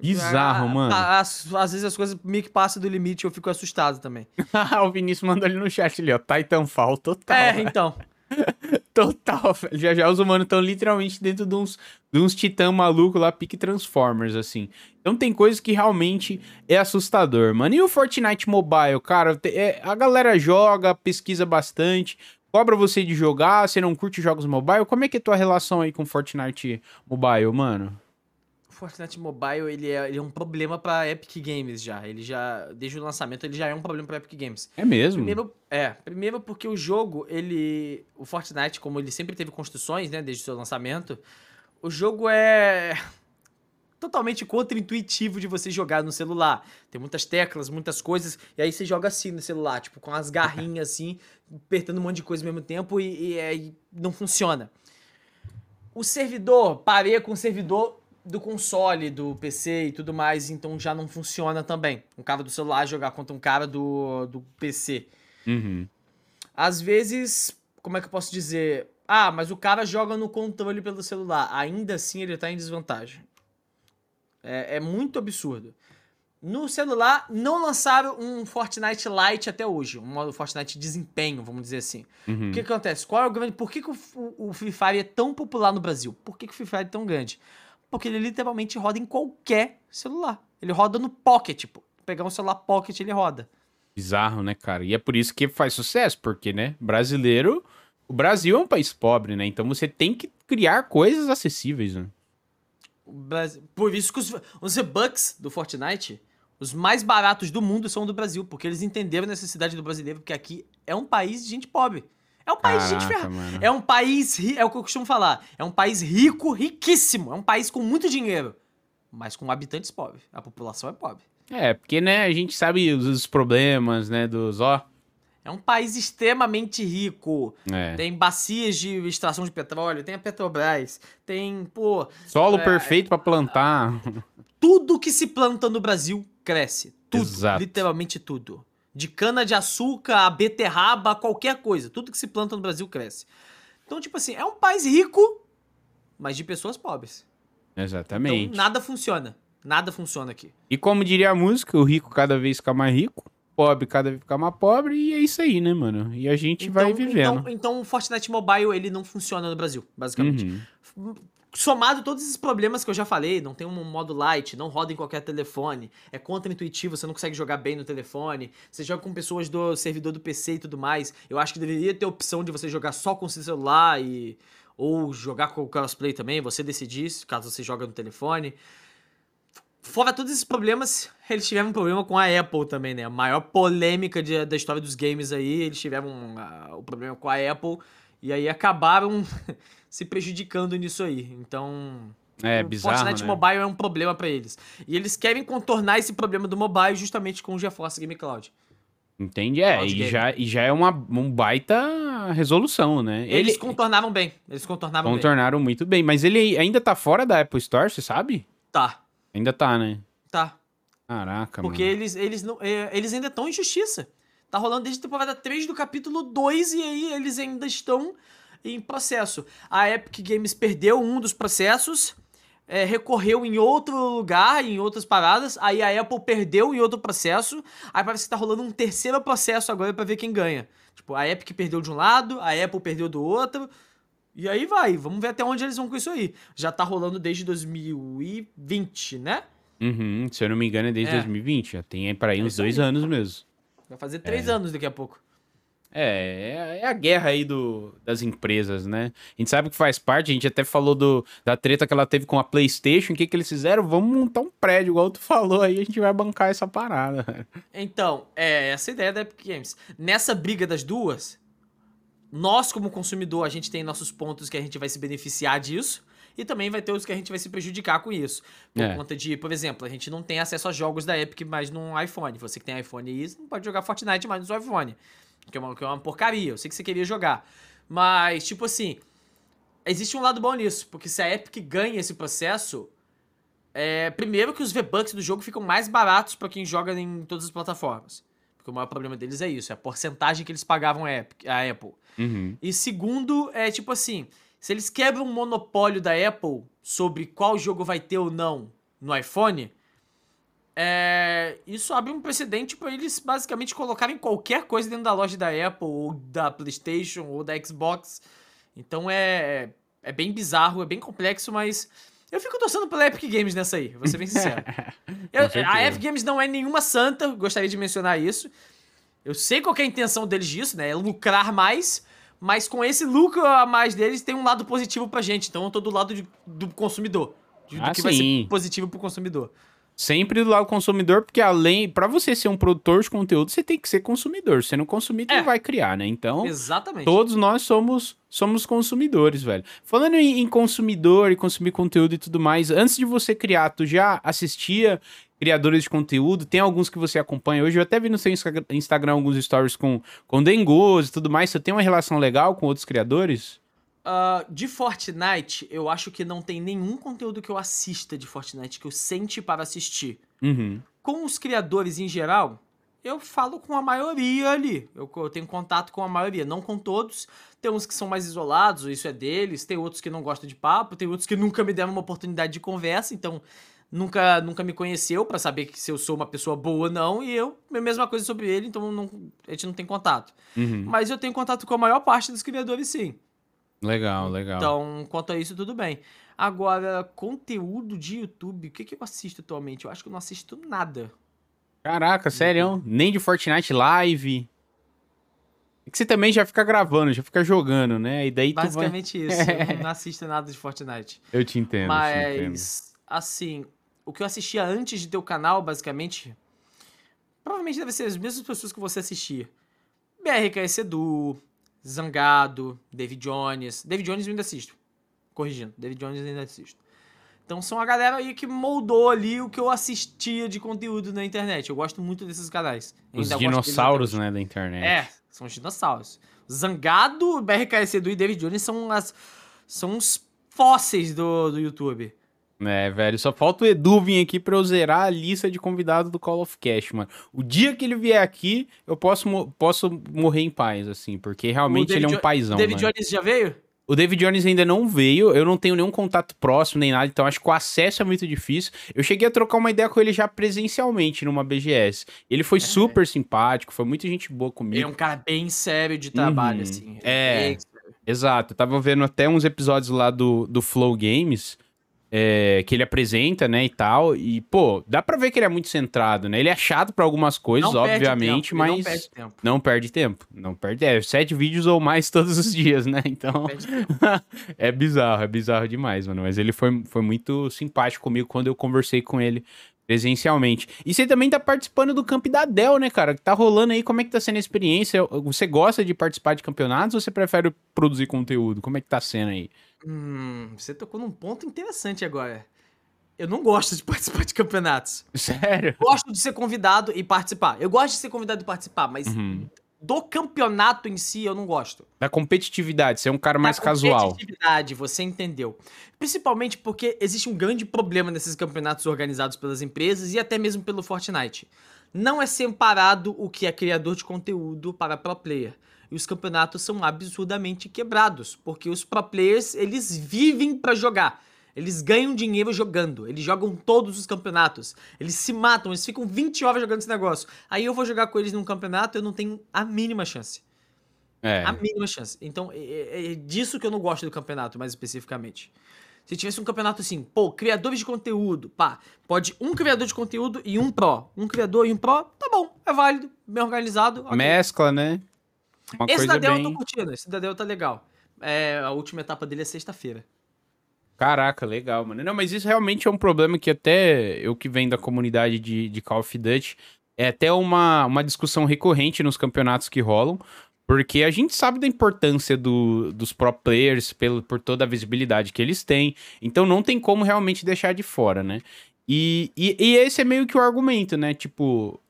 Bizarro, Ah, mano. ah, Às, às vezes as coisas meio que passam do limite e eu fico assustado também. o Vinícius mandou ali no chat ali, ó. Titanfall, total. é, velho. então. Total. Já já os humanos estão literalmente dentro de uns, de uns titã maluco lá, pique Transformers, assim. Então tem coisas que realmente é assustador, mano. E o Fortnite Mobile, cara, é, a galera joga, pesquisa bastante, cobra você de jogar, você não curte jogos mobile. Como é que é a tua relação aí com Fortnite Mobile, mano? Fortnite Mobile, ele é, ele é um problema pra Epic Games já. Ele já, desde o lançamento, ele já é um problema pra Epic Games. É mesmo? Primeiro, é, primeiro porque o jogo, ele, o Fortnite, como ele sempre teve construções, né, desde o seu lançamento, o jogo é totalmente contra-intuitivo de você jogar no celular. Tem muitas teclas, muitas coisas, e aí você joga assim no celular, tipo, com as garrinhas assim, apertando um monte de coisa ao mesmo tempo e, e aí não funciona. O servidor, parei com o servidor do console, do PC e tudo mais, então já não funciona também. Um cara do celular jogar contra um cara do, do PC. Uhum. Às vezes, como é que eu posso dizer? Ah, mas o cara joga no controle pelo celular. Ainda assim ele tá em desvantagem. É, é muito absurdo. No celular, não lançaram um Fortnite Lite até hoje. Um modo Fortnite desempenho, vamos dizer assim. Uhum. O que, que acontece? Qual é o grande. Por que, que o, o- Free Fire é tão popular no Brasil? Por que, que o Free Fire é tão grande? Porque ele literalmente roda em qualquer celular. Ele roda no pocket, pô. Pegar um celular pocket, ele roda. Bizarro, né, cara? E é por isso que faz sucesso, porque, né, brasileiro. O Brasil é um país pobre, né? Então você tem que criar coisas acessíveis, né? Brasil- Por isso que os, os V-Bucks do Fortnite, os mais baratos do mundo são do Brasil, porque eles entenderam a necessidade do brasileiro, porque aqui é um país de gente pobre. É um país de gente Caraca, ferrada. É um país, é o que eu costumo falar, é um país rico, riquíssimo, é um país com muito dinheiro, mas com habitantes pobres. A população é pobre. É, porque, né, a gente sabe os, problemas, né, dos, ó. É um país extremamente rico. É. Tem bacias de extração de petróleo, tem a Petrobras, tem, pô, Solo é, perfeito pra plantar. tudo que se planta no Brasil cresce. Tudo. Exato. Literalmente tudo. De cana de açúcar a beterraba, qualquer coisa. Tudo que se planta no Brasil cresce. Então, tipo assim, é um país rico, mas de pessoas pobres. Exatamente. Então, nada funciona. Nada funciona aqui. E como diria a música, o rico cada vez fica mais rico, o pobre cada vez fica mais pobre, e é isso aí, né, mano? E a gente vai vivendo. Então, então, o Fortnite Mobile, ele não funciona no Brasil, basicamente. Uhum. Somado todos esses problemas que eu já falei, não tem um modo light, não roda em qualquer telefone, é contra-intuitivo, você não consegue jogar bem no telefone, você joga com pessoas do servidor do PC e tudo mais. Eu acho que deveria ter a opção de você jogar só com seu celular e ou jogar com o crossplay também, você decidir, caso você joga no telefone. Fora todos esses problemas, eles tiveram um problema com a Apple também, né? A maior polêmica de, da história dos games aí, eles tiveram o um, problema com a Apple e aí acabaram se prejudicando nisso aí. Então, é, bizarro, Fortnite né? Mobile é um problema para eles. E eles querem contornar esse problema do mobile justamente com o GeForce Game Cloud. Entende? É, e já, e já é uma um baita resolução, né? Eles ele... contornavam bem. Eles contornavam Contornaram bem. muito bem. Mas ele ainda tá fora da Apple Store, você sabe? Tá. Ainda tá, né? Tá. Caraca, Porque mano. eles, eles, não, é, eles ainda estão em justiça. Tá rolando desde a temporada 3 do capítulo 2 e aí eles ainda estão em processo. A Epic Games perdeu um dos processos, é, recorreu em outro lugar, em outras paradas, aí a Apple perdeu em outro processo, aí parece que tá rolando um terceiro processo agora para ver quem ganha. Tipo, a Epic perdeu de um lado, a Apple perdeu do outro, e aí vai, vamos ver até onde eles vão com isso aí. Já tá rolando desde 2020, né? Uhum, se eu não me engano é desde é. 2020, já tem para aí uns dois anos mesmo. Vai fazer três é. anos daqui a pouco. É, é a guerra aí do, das empresas, né? A gente sabe que faz parte, a gente até falou do, da treta que ela teve com a PlayStation. O que, que eles fizeram? Vamos montar um prédio, igual tu falou aí, a gente vai bancar essa parada. Então, é essa a ideia da Epic Games. Nessa briga das duas, nós, como consumidor, a gente tem nossos pontos que a gente vai se beneficiar disso. E também vai ter os que a gente vai se prejudicar com isso. Por é. conta de, por exemplo, a gente não tem acesso a jogos da Epic mais no iPhone. Você que tem iPhone aí, não pode jogar Fortnite mais no seu iPhone. Que é, uma, que é uma porcaria. Eu sei que você queria jogar. Mas, tipo assim, existe um lado bom nisso. Porque se a Epic ganha esse processo, é, primeiro que os V-Bucks do jogo ficam mais baratos para quem joga em todas as plataformas. Porque o maior problema deles é isso, é a porcentagem que eles pagavam a Apple. Uhum. E segundo, é tipo assim, se eles quebram o monopólio da Apple sobre qual jogo vai ter ou não no iPhone, é, isso abre um precedente para eles basicamente colocarem qualquer coisa dentro da loja da Apple, ou da PlayStation, ou da Xbox. Então é, é bem bizarro, é bem complexo, mas eu fico torcendo pela Epic Games nessa aí, vou ser bem sincero. eu, a Epic Games não é nenhuma santa, gostaria de mencionar isso. Eu sei qual é a intenção deles disso, né? É lucrar mais, mas com esse lucro a mais deles tem um lado positivo pra gente. Então eu tô do lado de, do consumidor. Do ah, que sim. vai ser positivo pro consumidor. Sempre do lado do consumidor, porque além, para você ser um produtor de conteúdo, você tem que ser consumidor. Se você não consumir, é. não vai criar, né? Então, Exatamente. todos nós somos somos consumidores, velho. Falando em, em, consumidor e consumir conteúdo e tudo mais, antes de você criar, tu já assistia criadores de conteúdo? Tem alguns que você acompanha hoje? Eu até vi no seu Instagram alguns stories com, com Dengoz e tudo mais. Você tem uma relação legal com outros criadores? Uh, de Fortnite, eu acho que não tem nenhum conteúdo que eu assista de Fortnite que eu sente para assistir. Uhum. Com os criadores em geral, eu falo com a maioria ali. Eu, eu, tenho contato com a maioria, não com todos. Tem uns que são mais isolados, isso é deles. Tem outros que não gostam de papo. Tem outros que nunca me deram uma oportunidade de conversa, então nunca, nunca me conheceu para saber se eu sou uma pessoa boa ou não. E eu, a mesma coisa sobre ele, então não, a gente não tem contato. Uhum. Mas eu tenho contato com a maior parte dos criadores, sim. Legal, legal. Então, quanto a isso, tudo bem. Agora, conteúdo de YouTube, o que, que eu assisto atualmente? Eu acho que eu não assisto nada. Caraca, sério? Nem de Fortnite Live? É que você também já fica gravando, já fica jogando, né? E daí Basicamente vai... isso. eu não assisto nada de Fortnite. Eu te entendo. Mas, te entendo. assim, o que eu assistia antes de ter o canal, basicamente, provavelmente deve ser as mesmas pessoas que você assistia. BRKS Edu, Zangado, David Jones. David Jones eu ainda assisto. Corrigindo, David Jones eu ainda assisto. Então são a galera aí que moldou ali o que eu assistia de conteúdo na internet. Eu gosto muito desses canais. Os dinossauros, né, da internet. É, são os dinossauros. Zangado, BRKS Edu e David Jones são as são os fósseis do, do YouTube. É, velho, só falta o Edu vir aqui pra eu zerar a lista de convidados do Call of Cash, mano. O dia que ele vier aqui, eu posso, posso morrer em paz, assim, porque realmente ele é um paizão. O David mano. Jones já veio? O David Jones ainda não veio, eu não tenho nenhum contato próximo nem nada, então acho que o acesso é muito difícil. Eu cheguei a trocar uma ideia com ele já presencialmente numa BGS. Ele foi é. super simpático, foi muita gente boa comigo. Ele é um cara bem sério de trabalho, uhum. assim. É. Exato. Eu tava vendo até uns episódios lá do, do Flow Games. É, que ele apresenta, né, e tal. E, pô, dá pra ver que ele é muito centrado, né? Ele é chato pra algumas coisas, Não obviamente, tempo, mas Não perde tempo. não perde tempo. Não perde. É, sete vídeos ou mais todos os dias, né? Então. É bizarro, é bizarro demais, mano. Mas ele foi, foi muito simpático comigo quando eu conversei com ele presencialmente. E você também tá participando do Camp da Dell, né, cara? Que tá rolando aí, como é que tá sendo a experiência? Você gosta de participar de campeonatos ou você prefere produzir conteúdo? Como é que tá sendo aí? Hum, você tocou num ponto interessante agora. Eu não gosto de participar de campeonatos. Sério? Gosto de ser convidado e participar. Eu gosto de ser convidado e participar, mas Uhum. do campeonato em si eu não gosto. Da competitividade, você é um cara mais Da casual. competitividade, você entendeu. Principalmente porque existe um grande problema nesses campeonatos organizados pelas empresas e até mesmo pelo Fortnite. Não é separado o que é criador de conteúdo para pro player. E os campeonatos são absurdamente quebrados, porque os pro players, eles vivem pra jogar. Eles ganham dinheiro jogando. Eles jogam todos os campeonatos. Eles se matam, eles ficam 20 horas jogando esse negócio. Aí eu vou jogar com eles num campeonato, eu não tenho a mínima chance. É. A mínima chance. Então, é, é- é disso que eu não gosto do campeonato, mais especificamente. Se tivesse um campeonato assim, pô, criadores de conteúdo, pá, pode um criador de conteúdo e um pró. Um criador e um pró, tá bom, é válido, bem organizado. ok. Mescla, né? Uma Esse da Dell eu bem... tô curtindo, esse da Dell tá legal. É, a última etapa dele é sexta-feira. Caraca, legal, mano. Não, mas isso realmente é um problema que até eu que venho da comunidade de, de Call of Duty, é até uma, uma discussão recorrente nos campeonatos que rolam, porque a gente sabe da importância do, dos pro players pelo, por toda a visibilidade que eles têm, então não tem como realmente deixar de fora, né? E, e, e esse é meio que o argumento, né? Tipo,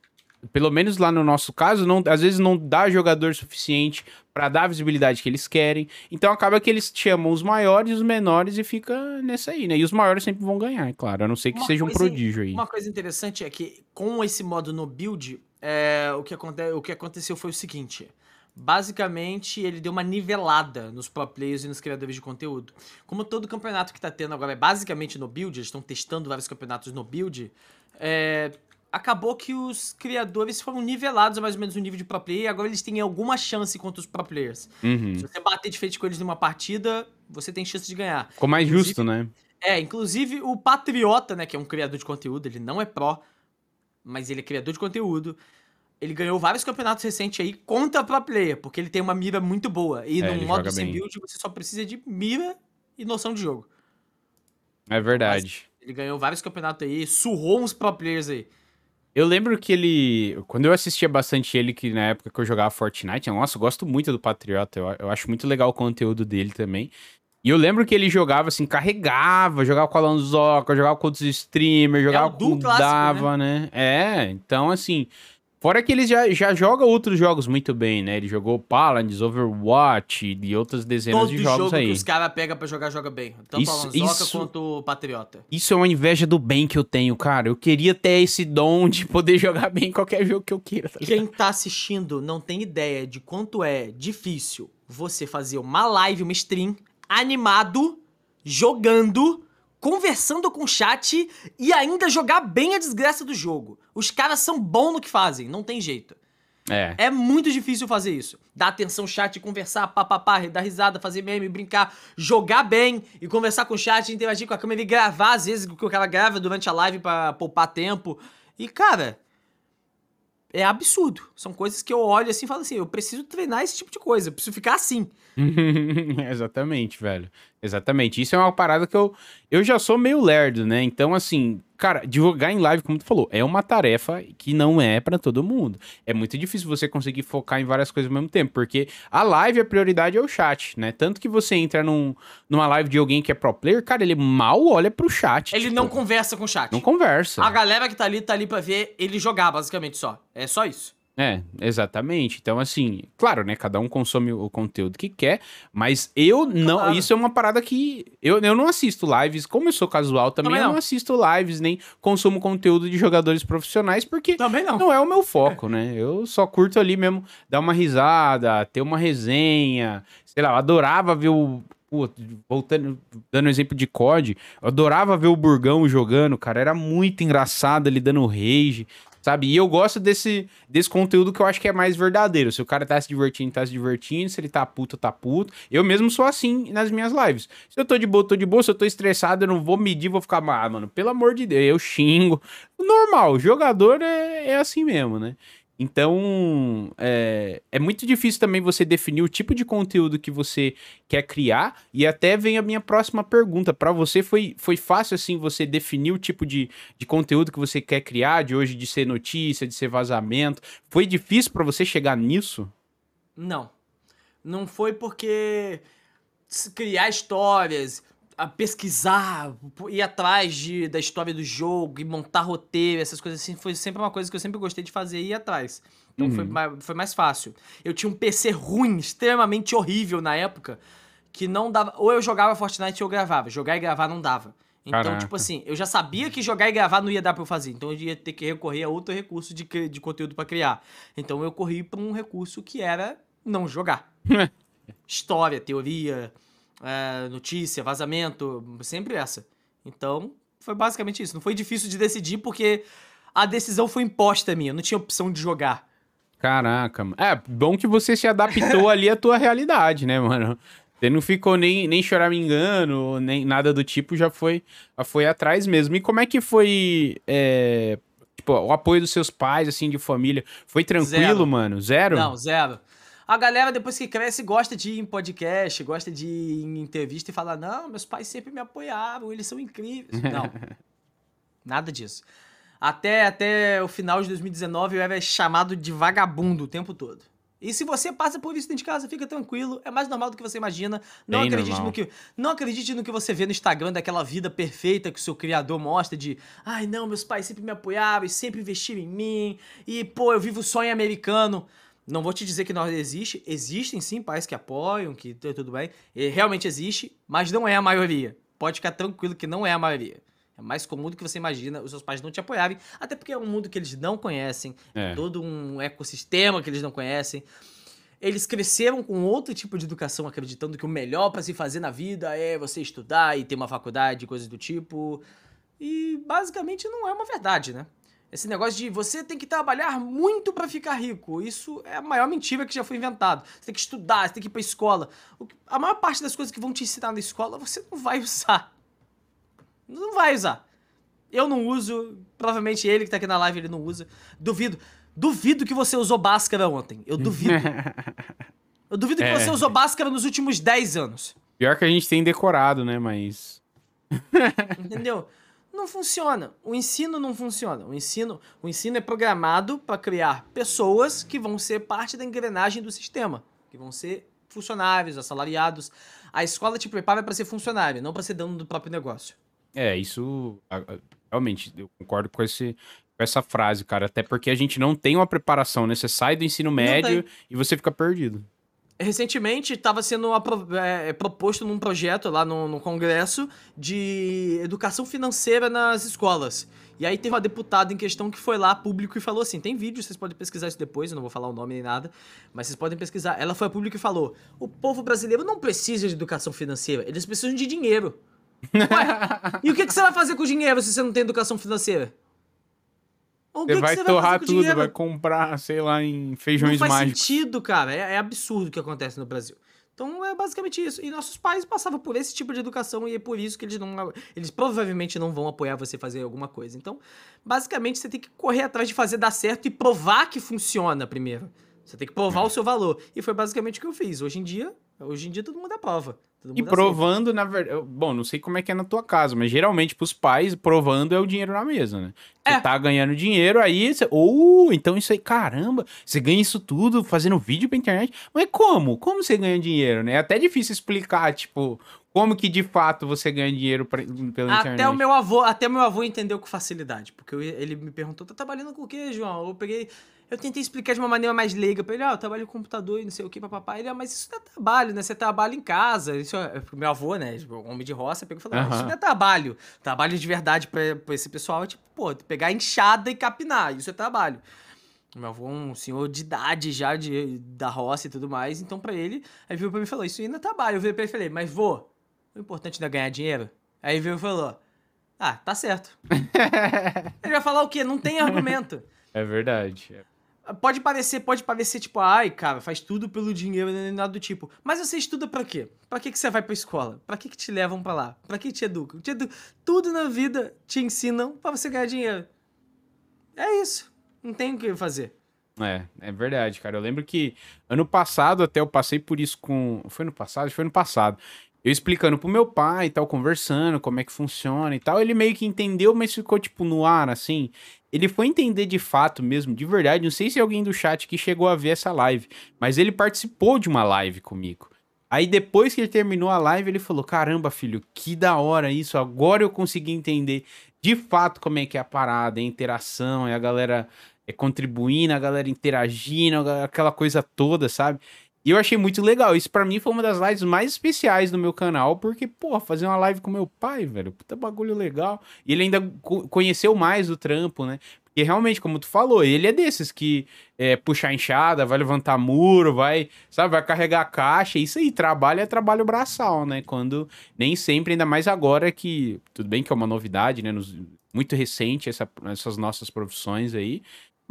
pelo menos lá no nosso caso, não, às vezes não dá jogador suficiente pra dar a visibilidade que eles querem. Então acaba que eles chamam os maiores e os menores e fica nessa aí, né? E os maiores sempre vão ganhar, é claro. A não ser que Uma seja um prodígio aí. Uma coisa interessante é que com esse modo no build, é, o, que aconte, o que aconteceu foi o seguinte. Basicamente, ele deu uma nivelada nos pro players e nos criadores de conteúdo. Como todo campeonato que tá tendo agora é basicamente no build, eles estão testando vários campeonatos no build, é, acabou que os criadores foram nivelados a mais ou menos o nível de pro player e agora eles têm alguma chance contra os pro players. Uhum. Se você bater de frente com eles numa partida, você tem chance de ganhar. Ficou mais Inclusive- justo, né? É, inclusive o Patriota, né, que é um criador de conteúdo, ele não é pró, mas ele é criador de conteúdo. Ele ganhou vários campeonatos recentes aí contra pro player, porque ele tem uma mira muito boa. E É, no modo sem bem. build você só precisa de mira e noção de jogo. É verdade. Ele ganhou vários campeonatos aí, surrou uns pro players aí. Eu lembro que ele. Quando eu assistia bastante ele, que na época que eu jogava Fortnite, nossa, eu gosto muito do Patriota. Eu, eu acho muito legal o conteúdo dele também. E eu lembro que ele jogava assim, carregava, jogava com a Lanzoca, jogava com outros streamers, jogava o duo com o clássico, Dava, né? É, então assim. Fora que ele já, já joga outros jogos muito bem, né? Ele jogou Paladins, Overwatch e outras dezenas Todo de jogo jogos aí. que os caras pegam pra jogar, joga bem. Tanto Isso- a isso- quanto o Patriota. Isso é uma inveja do bem que eu tenho, cara. Eu queria ter esse dom de poder jogar bem em qualquer jogo que eu queira. Tá? Quem tá assistindo não tem ideia de quanto é difícil você fazer uma live, uma stream, animado, jogando, conversando com o chat e ainda jogar bem a desgraça do jogo. Os caras são bons no que fazem, não tem jeito. É. É muito difícil fazer isso. Dar atenção ao chat, conversar, papapá, dar risada, fazer meme, brincar, jogar bem e conversar com o chat, interagir com a câmera e gravar, às vezes, o que o cara grava durante a live pra poupar tempo. E, cara, é absurdo. São coisas que eu olho assim e falo assim: eu preciso treinar esse tipo de coisa, eu preciso ficar assim. Exatamente, velho. Exatamente. Isso é uma parada que eu. Eu já sou meio lerdo, né? Então, assim, cara, divulgar em live, como tu falou, é uma tarefa que não é pra todo mundo. É muito difícil você conseguir focar em várias coisas ao mesmo tempo, porque a live, a prioridade é o chat, né? Tanto que você entra num, numa live de alguém que é pro player, cara, ele mal olha pro chat. Ele tipo, não conversa com o chat. não conversa. A galera que tá ali, tá ali pra ver ele jogar, basicamente só. É só isso. É, exatamente. Então, assim, claro, né? Cada um consome o conteúdo que quer, mas eu não. Claro. Isso é uma parada que. Eu, eu não assisto lives, como eu sou casual também, Também eu não não. assisto lives, nem consumo conteúdo de jogadores profissionais, porque Também não. não é o meu foco, né? Eu só curto ali mesmo dar uma risada, ter uma resenha. Sei lá, eu adorava ver o. pô, voltando, dando exemplo de COD, eu adorava ver o Burgão jogando, cara. Era muito engraçado ele dando rage. Sabe? E eu gosto desse, desse conteúdo que eu acho que é mais verdadeiro. Se o cara tá se divertindo, tá se divertindo. Se ele tá puto, tá puto. Eu mesmo sou assim nas minhas lives. Se eu tô de boa, tô de boa. Se eu tô estressado, eu não vou medir, vou ficar, ah, mano, pelo amor de Deus, eu xingo. Normal, jogador é, é assim mesmo, né? Então, é, é, muito difícil também você definir o tipo de conteúdo que você quer criar. E até vem a minha próxima pergunta. Para você, foi, foi fácil, assim, você definir o tipo de, de conteúdo que você quer criar, de hoje de ser notícia, de ser vazamento? Foi difícil para você chegar nisso? Não. Não foi porque criar histórias, a pesquisar, ir atrás de, da história do jogo e montar roteiro, essas coisas assim, foi sempre uma coisa que eu sempre gostei de fazer e ir atrás. Então uhum. foi, mais, foi mais fácil. Eu tinha um PC ruim, extremamente horrível na época, que não dava. Ou eu jogava Fortnite ou eu gravava. Jogar e gravar não dava. Então, Caraca. tipo assim, eu já sabia que jogar e gravar não ia dar pra eu fazer. Então eu ia ter que recorrer a outro recurso de, de conteúdo para criar. Então eu corri pra um recurso que era não jogar. História, teoria, é, notícia, vazamento, sempre essa. Então, foi basicamente isso. Não foi difícil de decidir porque a decisão foi imposta a minha, não tinha opção de jogar. Caraca, é bom que você se adaptou ali à tua realidade, né, mano? Você não ficou nem, nem chorar me engano, nem nada do tipo, já foi, já foi atrás mesmo. E como é que foi é, tipo, o apoio dos seus pais, assim, de família? Foi tranquilo, zero. mano? Zero? Não, zero. A galera, depois que cresce, gosta de ir em podcast, gosta de ir em entrevista e falar: não, meus pais sempre me apoiavam, eles são incríveis. Não. nada disso. Até, até o final de 2019 eu era chamado de vagabundo o tempo todo. E se você passa por isso dentro de casa, fica tranquilo, é mais normal do que você imagina. Não Bem acredite normal. no que não acredite no que você vê no Instagram daquela vida perfeita que o seu criador mostra de, ai não, meus pais sempre me apoiavam e sempre investiram em mim e pô, eu vivo o sonho americano. Não vou te dizer que não existe. Existem sim pais que apoiam, que tudo bem. E realmente existe, mas não é a maioria. Pode ficar tranquilo que não é a maioria. É mais comum do que você imagina os seus pais não te apoiarem, até porque é um mundo que eles não conhecem, é. todo um ecossistema que eles não conhecem. Eles cresceram com outro tipo de educação, acreditando que o melhor para se fazer na vida é você estudar e ter uma faculdade, coisas do tipo. E basicamente não é uma verdade, né? Esse negócio de você tem que trabalhar muito para ficar rico. Isso é a maior mentira que já foi inventado. Você tem que estudar, você tem que ir pra escola. A maior parte das coisas que vão te ensinar na escola você não vai usar. Não vai usar. Eu não uso, provavelmente ele que tá aqui na live ele não usa. Duvido. Duvido que você usou Bhaskara ontem. Eu duvido. Eu duvido que é. você usou Bhaskara nos últimos 10 anos. Pior que a gente tem decorado, né? Mas. Entendeu? não funciona. O ensino não funciona. O ensino, o ensino é programado para criar pessoas que vão ser parte da engrenagem do sistema, que vão ser funcionários, assalariados. A escola te prepara para ser funcionário, não para ser dono do próprio negócio. É, isso realmente eu concordo com esse com essa frase, cara, até porque a gente não tem uma preparação, né? Você sai do ensino médio e você fica perdido recentemente estava sendo é, é, proposto num projeto lá no, no, Congresso de educação financeira nas escolas. E aí teve uma deputada em questão que foi lá público e falou assim: tem vídeo, vocês podem pesquisar isso depois, eu não vou falar o nome nem nada, mas vocês podem pesquisar. Ela foi a público e falou: o povo brasileiro não precisa de educação financeira, eles precisam de dinheiro. Ué, e o que, que você vai fazer com o dinheiro se você não tem educação financeira? O você vai torrar tudo, dinheiro? vai comprar, sei lá, em feijões mágicos. Não faz mágicos. sentido, cara. É, é, absurdo o que acontece no Brasil. Então é basicamente isso. E nossos pais passavam por esse tipo de educação e é por isso que eles não. Eles provavelmente não vão apoiar você fazer alguma coisa. Então, basicamente, você tem que correr atrás de fazer dar certo e provar que funciona primeiro. Você tem que provar é. o seu valor. E foi basicamente o que eu fiz. Hoje em dia, hoje em dia todo mundo é prova. E provando, na verdade. Bom, não sei como é que é na tua casa, mas geralmente pros pais, provando é o dinheiro na mesa, né? Você é. tá ganhando dinheiro, aí você. Ou, oh, então isso aí, caramba, você ganha isso tudo fazendo vídeo pra internet. Mas como? Como você ganha dinheiro, né? É até difícil explicar, tipo, como que de fato você ganha dinheiro pra, pela até internet. O meu avô, até o meu avô entendeu com facilidade. Porque eu, ele me perguntou: tá trabalhando com o quê, João? Eu peguei. Eu tentei explicar de uma maneira mais leiga pra ele, ah, eu trabalho com computador e não sei o que, papapá. Ele, ah, mas isso não é trabalho, né? Você trabalha em casa. Isso é... Meu avô, né, tipo, homem de roça, pegou e falou, uhum. isso não é trabalho. Trabalho de verdade pra, pra esse pessoal é tipo, pô, pegar enxada e capinar, isso é trabalho. Meu avô é um senhor de idade já, de, da roça e tudo mais, então pra ele, aí viu pra mim e falou, isso ainda é trabalho. Eu vi pra ele e falei, mas vô, o importante não é ganhar dinheiro? Aí viu e falou, ah, tá certo. ele vai falar o quê? Não tem argumento. É verdade. Pode parecer, pode parecer tipo, ai, cara, faz tudo pelo dinheiro, nem nada do tipo. Mas você estuda pra quê? Pra que, que você vai pra escola? Pra que, que te levam pra lá? Pra que te educam? Te. Tudo na vida te ensinam pra você ganhar dinheiro. É isso. Não tem o que fazer. É, é verdade, cara. Eu lembro que ano passado até eu passei por isso com. Foi no passado? Foi no passado. Eu explicando pro meu pai e tal, conversando como é que funciona e tal. Ele meio que entendeu, mas ficou tipo no ar, assim. Ele foi entender de fato mesmo, de verdade. Não sei se alguém do chat que chegou a ver essa live, mas ele participou de uma live comigo. Aí depois que ele terminou a live, ele falou: Caramba, filho, que da hora isso. Agora eu consegui entender de fato como é que é a parada, a interação, é a galera é, contribuindo, a galera interagindo, aquela coisa toda, sabe? E eu achei muito legal. Isso para mim foi uma das lives mais especiais do meu canal, porque, pô, fazer uma live com meu pai, velho, puta bagulho legal. E ele ainda conheceu mais o trampo, né? Porque realmente, como tu falou, ele é desses que é, puxa a enxada, vai levantar muro, vai, sabe, vai carregar a caixa. Isso aí, trabalho é trabalho braçal, né? Quando nem sempre, ainda mais agora que, tudo bem que é uma novidade, né? Nos, muito recente essa, essas nossas profissões aí.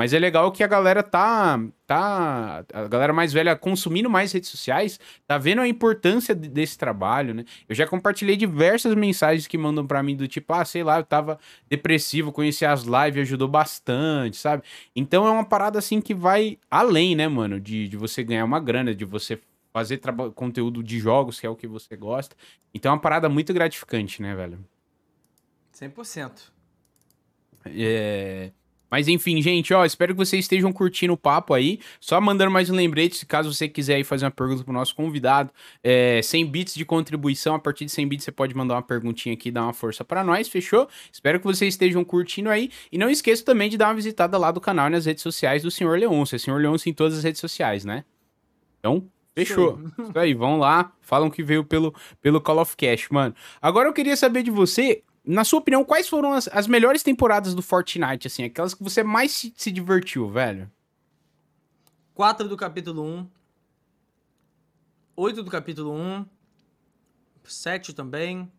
Mas é legal que a galera tá, tá, a galera mais velha consumindo mais redes sociais, tá vendo a importância desse trabalho, né? Eu já compartilhei diversas mensagens que mandam para mim do tipo, ah, sei lá, eu tava depressivo, conheci as lives, ajudou bastante, sabe? Então é uma parada assim que vai além, né, mano, de, de você ganhar uma grana, de você fazer conteúdo de jogos, que é o que você gosta. Então é uma parada muito gratificante, né, velho? 100%. É... Mas enfim, gente, ó, espero que vocês estejam curtindo o papo aí. Só mandando mais um lembrete, se caso você quiser aí fazer uma pergunta pro nosso convidado, é, 100 bits de contribuição, a partir de 100 bits você pode mandar uma perguntinha aqui, dar uma força para nós, fechou? Espero que vocês estejam curtindo aí. E não esqueça também de dar uma visitada lá do canal e nas redes sociais do Senhor Leôncio. É Senhor Leôncio em todas as redes sociais, né? Então, Fechou. Isso aí, vão lá, falam que veio pelo, pelo Call of Cash, mano. Agora eu queria saber de você, na sua opinião, quais foram as, as melhores temporadas do Fortnite, assim? Aquelas que você mais se, se divertiu, velho? 4 do capítulo 1. 8 do capítulo 1. 7 também.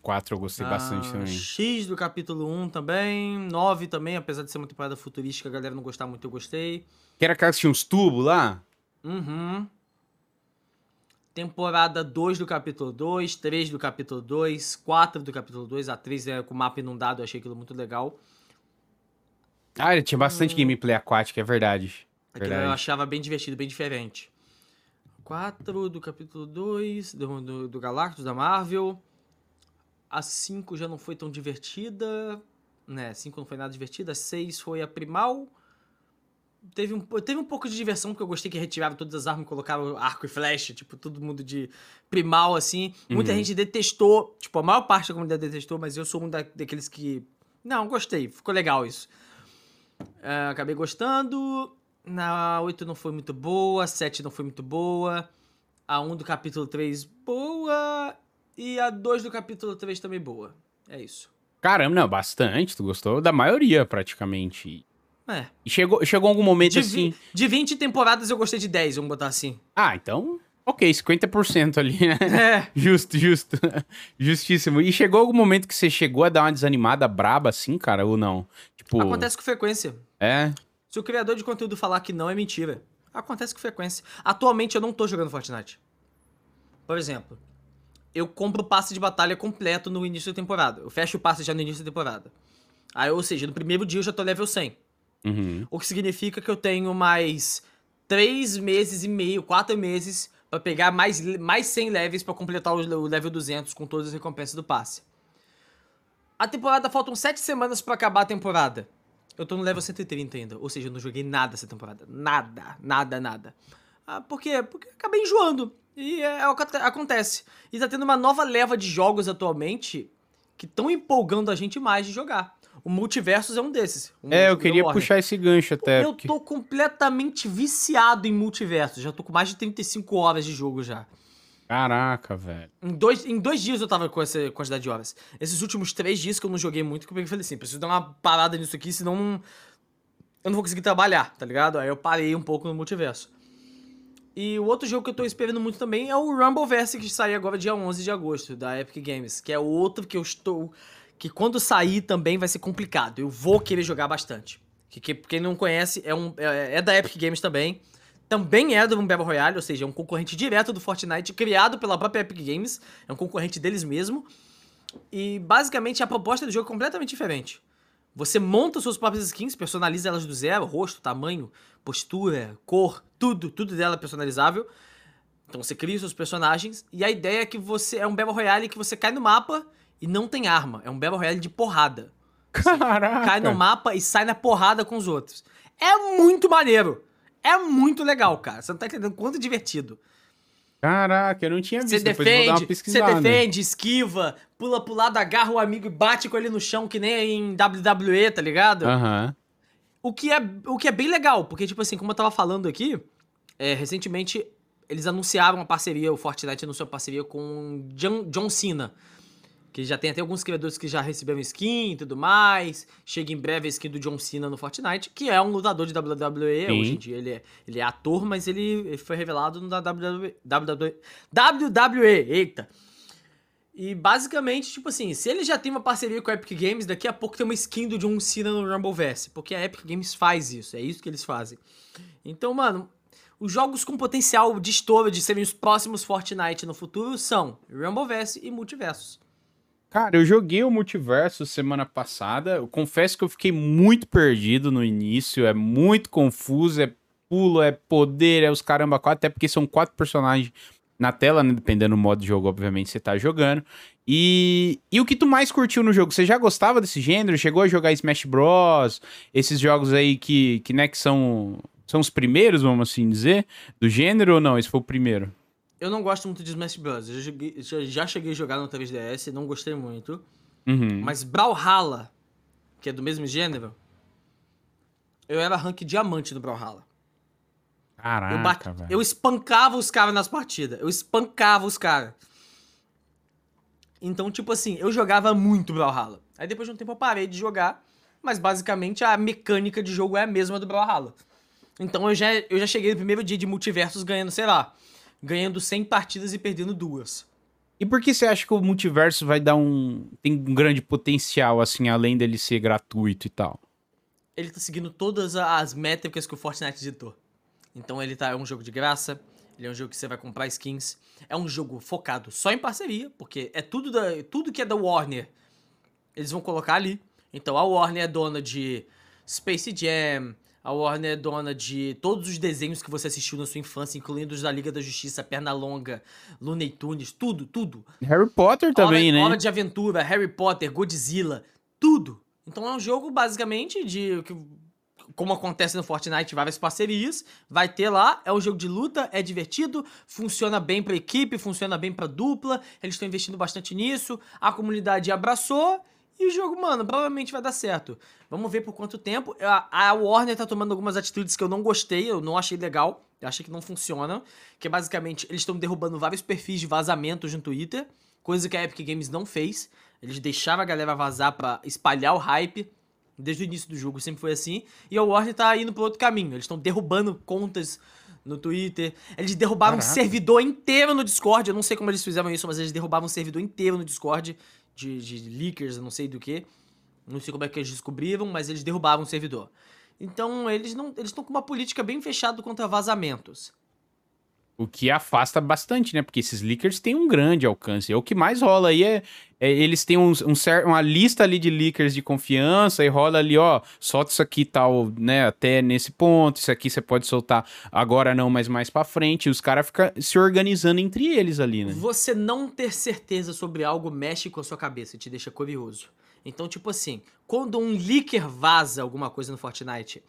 4 eu gostei ah, bastante também. X do capítulo 1 também. 9 também, apesar de ser uma temporada futurística, a galera não gostar muito, eu gostei. Que era aquela que tinha uns tubos lá? Uhum temporada 2 do capítulo 2, 3 do capítulo 2, 4 do capítulo 2, a 3 é com o mapa inundado, eu achei aquilo muito legal. Ah, ele tinha bastante hum. gameplay aquático, é verdade. Aquilo verdade. eu achava bem divertido, bem diferente. 4 do capítulo 2, do, do, do Galactus, da Marvel. A 5 já não foi tão divertida, né? 5 não foi nada divertida. A 6 foi a Primal teve um, teve um pouco de diversão, porque eu gostei que retirava todas as armas e colocava arco e flecha, tipo, todo mundo de primal, assim. Muita uhum. gente detestou, tipo, a maior parte da comunidade detestou, mas eu sou um da, daqueles que. Não, gostei, ficou legal isso. Uh, acabei gostando. Na 8 não foi muito boa, a 7 não foi muito boa. A 1 do capítulo 3, boa. E a 2 do capítulo 3 também boa. É isso. Caramba, não, bastante. Tu gostou da maioria, praticamente. É. E chegou, chegou algum momento de assim. De 20 temporadas eu gostei de 10, vamos botar assim. Ah, então. Ok, 50% ali, né? É. Justo, justo. Justíssimo. E chegou algum momento que você chegou a dar uma desanimada braba assim, cara, ou não? Tipo... Acontece com frequência. É. Se o criador de conteúdo falar que não, é mentira. Acontece com frequência. Atualmente eu não tô jogando Fortnite. Por exemplo, eu compro o passe de batalha completo no início da temporada. Eu fecho o passe já no início da temporada. Aí, ou seja, no primeiro dia eu já tô level 100. Uhum. O que significa que eu tenho mais três meses e meio, quatro meses para pegar mais, mais 100 levels para completar o level 200 com todas as recompensas do passe. A temporada faltam sete semanas para acabar a temporada. Eu tô no level 130 ainda, ou seja, eu não joguei nada essa temporada. Nada, nada, nada. Ah, por quê? Porque acabei enjoando. E é, é o que acontece. E tá tendo uma nova leva de jogos atualmente que estão empolgando a gente mais de jogar. O Multiversos é um desses. Um é, eu queria puxar esse gancho até. Eu porque... tô completamente viciado em Multiversos. Já tô com mais de 35 horas de jogo já. Caraca, velho. Em dois, em dois dias eu tava com essa quantidade de horas. Esses últimos três dias que eu não joguei muito, que eu falei assim, preciso dar uma parada nisso aqui, senão eu não vou conseguir trabalhar, tá ligado? Aí eu parei um pouco no multiverso. E o outro jogo que eu tô esperando muito também é o Rumbleverse, que sai agora dia 11 de agosto, da Epic Games, que é outro que eu estou que quando sair também vai ser complicado. Eu vou querer jogar bastante. Que, que quem não conhece é, um, é, é da Epic Games também. Também é do Battle Royale, ou seja, é um concorrente direto do Fortnite, criado pela própria Epic Games. É um concorrente deles mesmo. E basicamente a proposta do jogo é completamente diferente. Você monta suas próprias skins, personaliza elas do zero, rosto, tamanho, postura, cor, tudo, tudo dela é personalizável. Então você cria seus personagens e a ideia é que você é um Battle Royale que você cai no mapa e não tem arma. É um Battle Royale de porrada. Caraca. Cai no mapa e sai na porrada com os outros. É muito maneiro. É muito legal, cara. Você não tá entendendo quanto divertido. Caraca, eu não tinha visto. Você defende, você defende, esquiva, pula pro lado, agarra o amigo e bate com ele no chão, que nem em WWE, tá ligado? Aham. Uhum. O, que é, o que é bem legal, porque, tipo assim, como eu tava falando aqui, é, recentemente eles anunciaram uma parceria, o Fortnite anunciou uma parceria com John, John Cena. Que já tem até alguns criadores que já receberam skin e tudo mais. Chega em breve a skin do John Cena no Fortnite, que é um lutador de WWE. Sim. Hoje em dia ele é, ele é ator, mas ele foi revelado na WWE, WWE. WWE! Eita! E basicamente, tipo assim, se ele já tem uma parceria com a Epic Games, daqui a pouco tem uma skin do John Cena no Rumbleverse. Porque a Epic Games faz isso, é isso que eles fazem. Então, mano, os jogos com potencial de estouro de serem os próximos Fortnite no futuro são Rumbleverse e Multiversos. Cara, eu joguei o Multiverso semana passada. Eu confesso que eu fiquei muito perdido no início. É muito confuso. É pulo, é poder, é os caramba quatro. Até porque são quatro personagens na tela, né? Dependendo do modo de jogo, obviamente, você tá jogando. E, e o que tu mais curtiu no jogo? Você já gostava desse gênero? Chegou a jogar Smash Bros? Esses jogos aí que, que, né, que são, são os primeiros, vamos assim dizer, do gênero ou não? Esse foi o primeiro? Eu não gosto muito de Smash Bros. Eu já, joguei, já, já cheguei a jogar no 3DS, não gostei muito. Uhum. Mas Brawlhalla, que é do mesmo gênero, eu era rank diamante do Brawlhalla. Caraca, eu, bate... eu espancava os caras nas partidas. Eu espancava os caras. Então, tipo assim, eu jogava muito Brawlhalla. Aí depois de um tempo eu parei de jogar, mas basicamente a mecânica de jogo é a mesma do Brawlhalla. Então eu já, eu já cheguei no primeiro dia de multiversos ganhando, sei lá, ganhando 100 partidas e perdendo duas. E por que você acha que o multiverso vai dar um. tem um grande potencial, assim, além dele ser gratuito e tal? Ele tá seguindo todas as métricas que o Fortnite editou. Então ele tá. É um jogo de graça, ele é um jogo que você vai comprar skins. É um jogo focado só em parceria, porque é tudo, da, tudo que é da Warner, eles vão colocar ali. Então a Warner é dona de Space Jam, a Warner é dona de todos os desenhos que você assistiu na sua infância, incluindo os da Liga da Justiça, Pernalonga, Looney Tunes, tudo, tudo. Harry Potter também, Hora, né? Hora de Aventura, Harry Potter, Godzilla, tudo. Então é um jogo basicamente de como acontece no Fortnite, várias parcerias, vai ter lá, é um jogo de luta, é divertido, funciona bem pra equipe, funciona bem pra dupla, eles estão investindo bastante nisso, a comunidade abraçou e o jogo, mano, provavelmente vai dar certo. Vamos ver por quanto tempo. A, a Warner tá tomando algumas atitudes que eu não gostei, eu não achei legal. Eu achei que não funciona. Que é basicamente, eles estão derrubando vários perfis de vazamentos no Twitter. Coisa que a Epic Games não fez. Eles deixaram a galera vazar para espalhar o hype. Desde o início do jogo sempre foi assim. E a Warner tá indo pro outro caminho. Eles estão derrubando contas no Twitter. Eles derrubaram Caraca. um servidor inteiro no Discord. Eu não sei como eles fizeram isso, mas eles derrubaram um servidor inteiro no Discord de, de leakers, não sei do que. Não sei como é que eles descobriram, mas eles derrubaram o servidor. Então eles não eles estão com uma política bem fechada contra vazamentos. O que afasta bastante, né? Porque esses leakers têm um grande alcance. É o que mais rola aí é, é eles têm um, um uma lista ali de leakers de confiança e rola ali, ó, solta isso aqui tal, né? Até nesse ponto, isso aqui você pode soltar agora não, mas mais para frente. E os caras ficam se organizando entre eles ali, né? Você não ter certeza sobre algo mexe com a sua cabeça e te deixa curioso. Então, tipo assim, quando um leaker vaza alguma coisa no Fortnite,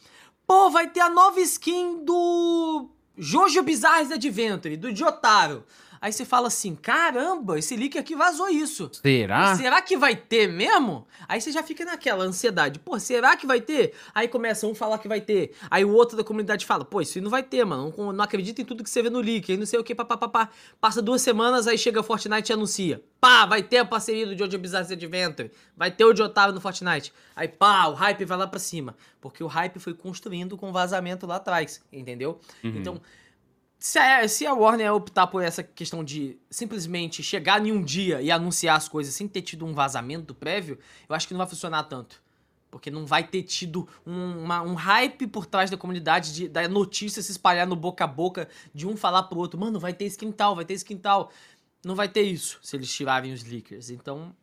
pô, vai ter a nova skin do Jojo Bizarre Adventure, do Jotaro. Aí você fala assim: caramba, esse leak aqui vazou isso. Será? será que vai ter mesmo? Aí você já fica naquela ansiedade: pô, será que vai ter? Aí começa um falar que vai ter. Aí o outro da comunidade fala: pô, isso aí não vai ter, mano. Não, não acredita em tudo que você vê no leak. Aí não sei o que, papapá. Passa duas semanas, aí chega o Fortnite e anuncia: pá, vai ter a parceria do Jojo Bizarre Adventure. Vai ter o de Otávio no Fortnite. Aí pá, o hype vai lá pra cima. Porque o hype foi construindo com vazamento lá atrás, entendeu? Uhum. Então se a, se a Warner optar por essa questão de simplesmente chegar em um dia e anunciar as coisas sem ter tido um vazamento prévio, eu acho que não vai funcionar tanto. Porque não vai ter tido um, uma- um hype por trás da comunidade, de, da notícia se espalhar no boca a boca, de um falar pro outro, mano, vai ter tal, vai ter tal. Não vai ter isso se eles tirarem os leakers. Então,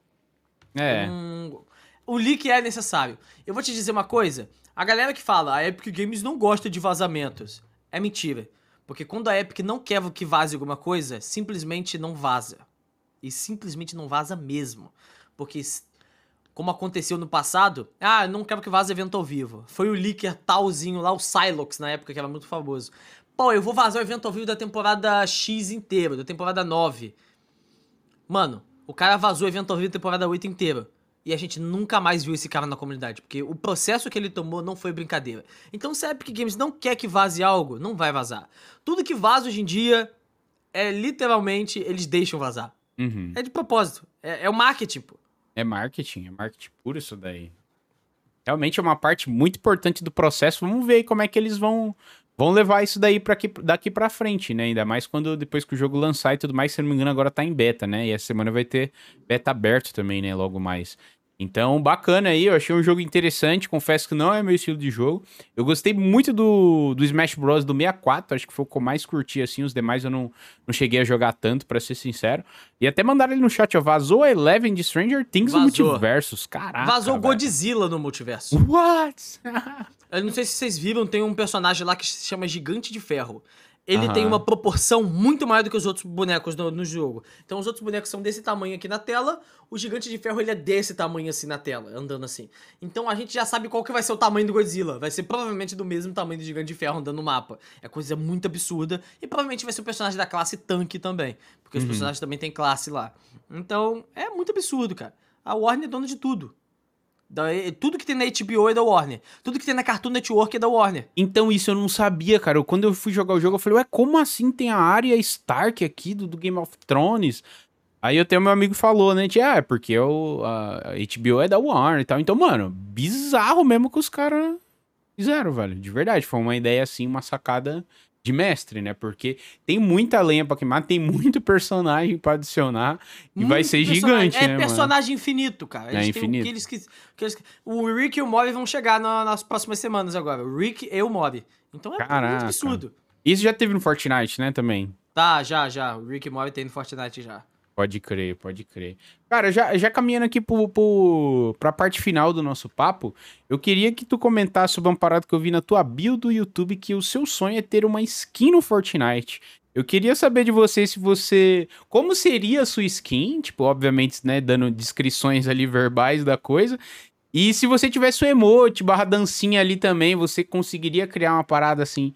É. Hum, o leak é necessário. Eu vou te dizer uma coisa. A galera que fala, a Epic Games não gosta de vazamentos. É mentira. Porque quando a Epic não quer que vaze alguma coisa, simplesmente não vaza. E simplesmente não vaza mesmo. Porque, como aconteceu no passado, ah, não quero que vaze evento ao vivo. Foi o leaker talzinho lá, o Silox, na época, que era muito famoso. Pô, eu vou vazar o evento ao vivo da temporada X inteiro, da temporada 9. Mano, o cara vazou o evento ao vivo da temporada 8 inteira. E a gente nunca mais viu esse cara na comunidade. Porque o processo que ele tomou não foi brincadeira. Então, se a Epic Games não quer que vaze algo, não vai vazar. Tudo que vaza hoje em dia é literalmente eles deixam vazar. Uhum. É de propósito. É, é o marketing, pô. É marketing, é marketing puro isso daí. Realmente é uma parte muito importante do processo. Vamos ver como é que eles vão vão levar isso daí para daqui pra frente, né? Ainda mais quando depois que o jogo lançar e tudo mais, se não me engano, agora tá em beta, né? E essa semana vai ter beta aberto também, né? Logo mais. Então, bacana aí, eu achei um jogo interessante, confesso que não é meu estilo de jogo. Eu gostei muito do, do Smash Bros. do 64, acho que foi o que eu mais curti, assim, os demais eu não, não cheguei a jogar tanto, pra ser sincero. E até mandaram ele no chat, ó, vazou a Eleven de Stranger Things no Vazou. Multiversos, caraca. Vazou o. Godzilla no multiverso. What? Eu não sei se vocês viram, tem um personagem lá que se chama Gigante de Ferro. Ele Aham. tem uma proporção muito maior do que os outros bonecos no, no jogo. Então os outros bonecos são desse tamanho aqui na tela, o Gigante de Ferro ele é desse tamanho assim na tela, andando assim. Então a gente já sabe qual que vai ser o tamanho do Godzilla. Vai ser provavelmente do mesmo tamanho do Gigante de Ferro andando no mapa. É coisa muito absurda. E provavelmente vai ser o personagem da classe tanque também. Porque os personagens também têm classe lá. Então é muito absurdo, cara. A Warner é dona de tudo. Da- tudo que tem na HBO é da Warner. Tudo que tem na Cartoon Network é da Warner. Então, isso eu não sabia, cara. Eu- Quando eu fui jogar o jogo, eu falei, ué, como assim tem a área Stark aqui do, do Game of Thrones? Aí até o meu amigo falou, né? Tipo, ah, é porque a HBO é da Warner e tal. Então, mano, bizarro mesmo que os caras fizeram, velho. De verdade. Foi uma ideia, assim, uma sacada de mestre, né? Porque tem muita lenha pra queimar, tem muito personagem pra adicionar. E vai Muito ser gigante, É né, mano? personagem infinito, cara. É Eles têm infinito. o que eles, quis- que O Rick e o Morty vão chegar na- nas próximas semanas agora. O Rick e o Morty. Então é Caraca. muito absurdo. Isso já teve no Fortnite, né, também. Tá, já, já. O Rick e o Morty tem no Fortnite já. Pode crer, pode crer. Cara, já, já caminhando aqui pro, pro, pra parte final do nosso papo, eu queria que tu comentasse sobre uma parada que eu vi na tua bio do YouTube, que o seu sonho é ter uma skin no Fortnite. Eu queria saber de você se você... Como seria a sua skin? Tipo, obviamente, né, dando descrições ali verbais da coisa. E se você tivesse o emote barra dancinha ali também, você conseguiria criar uma parada assim...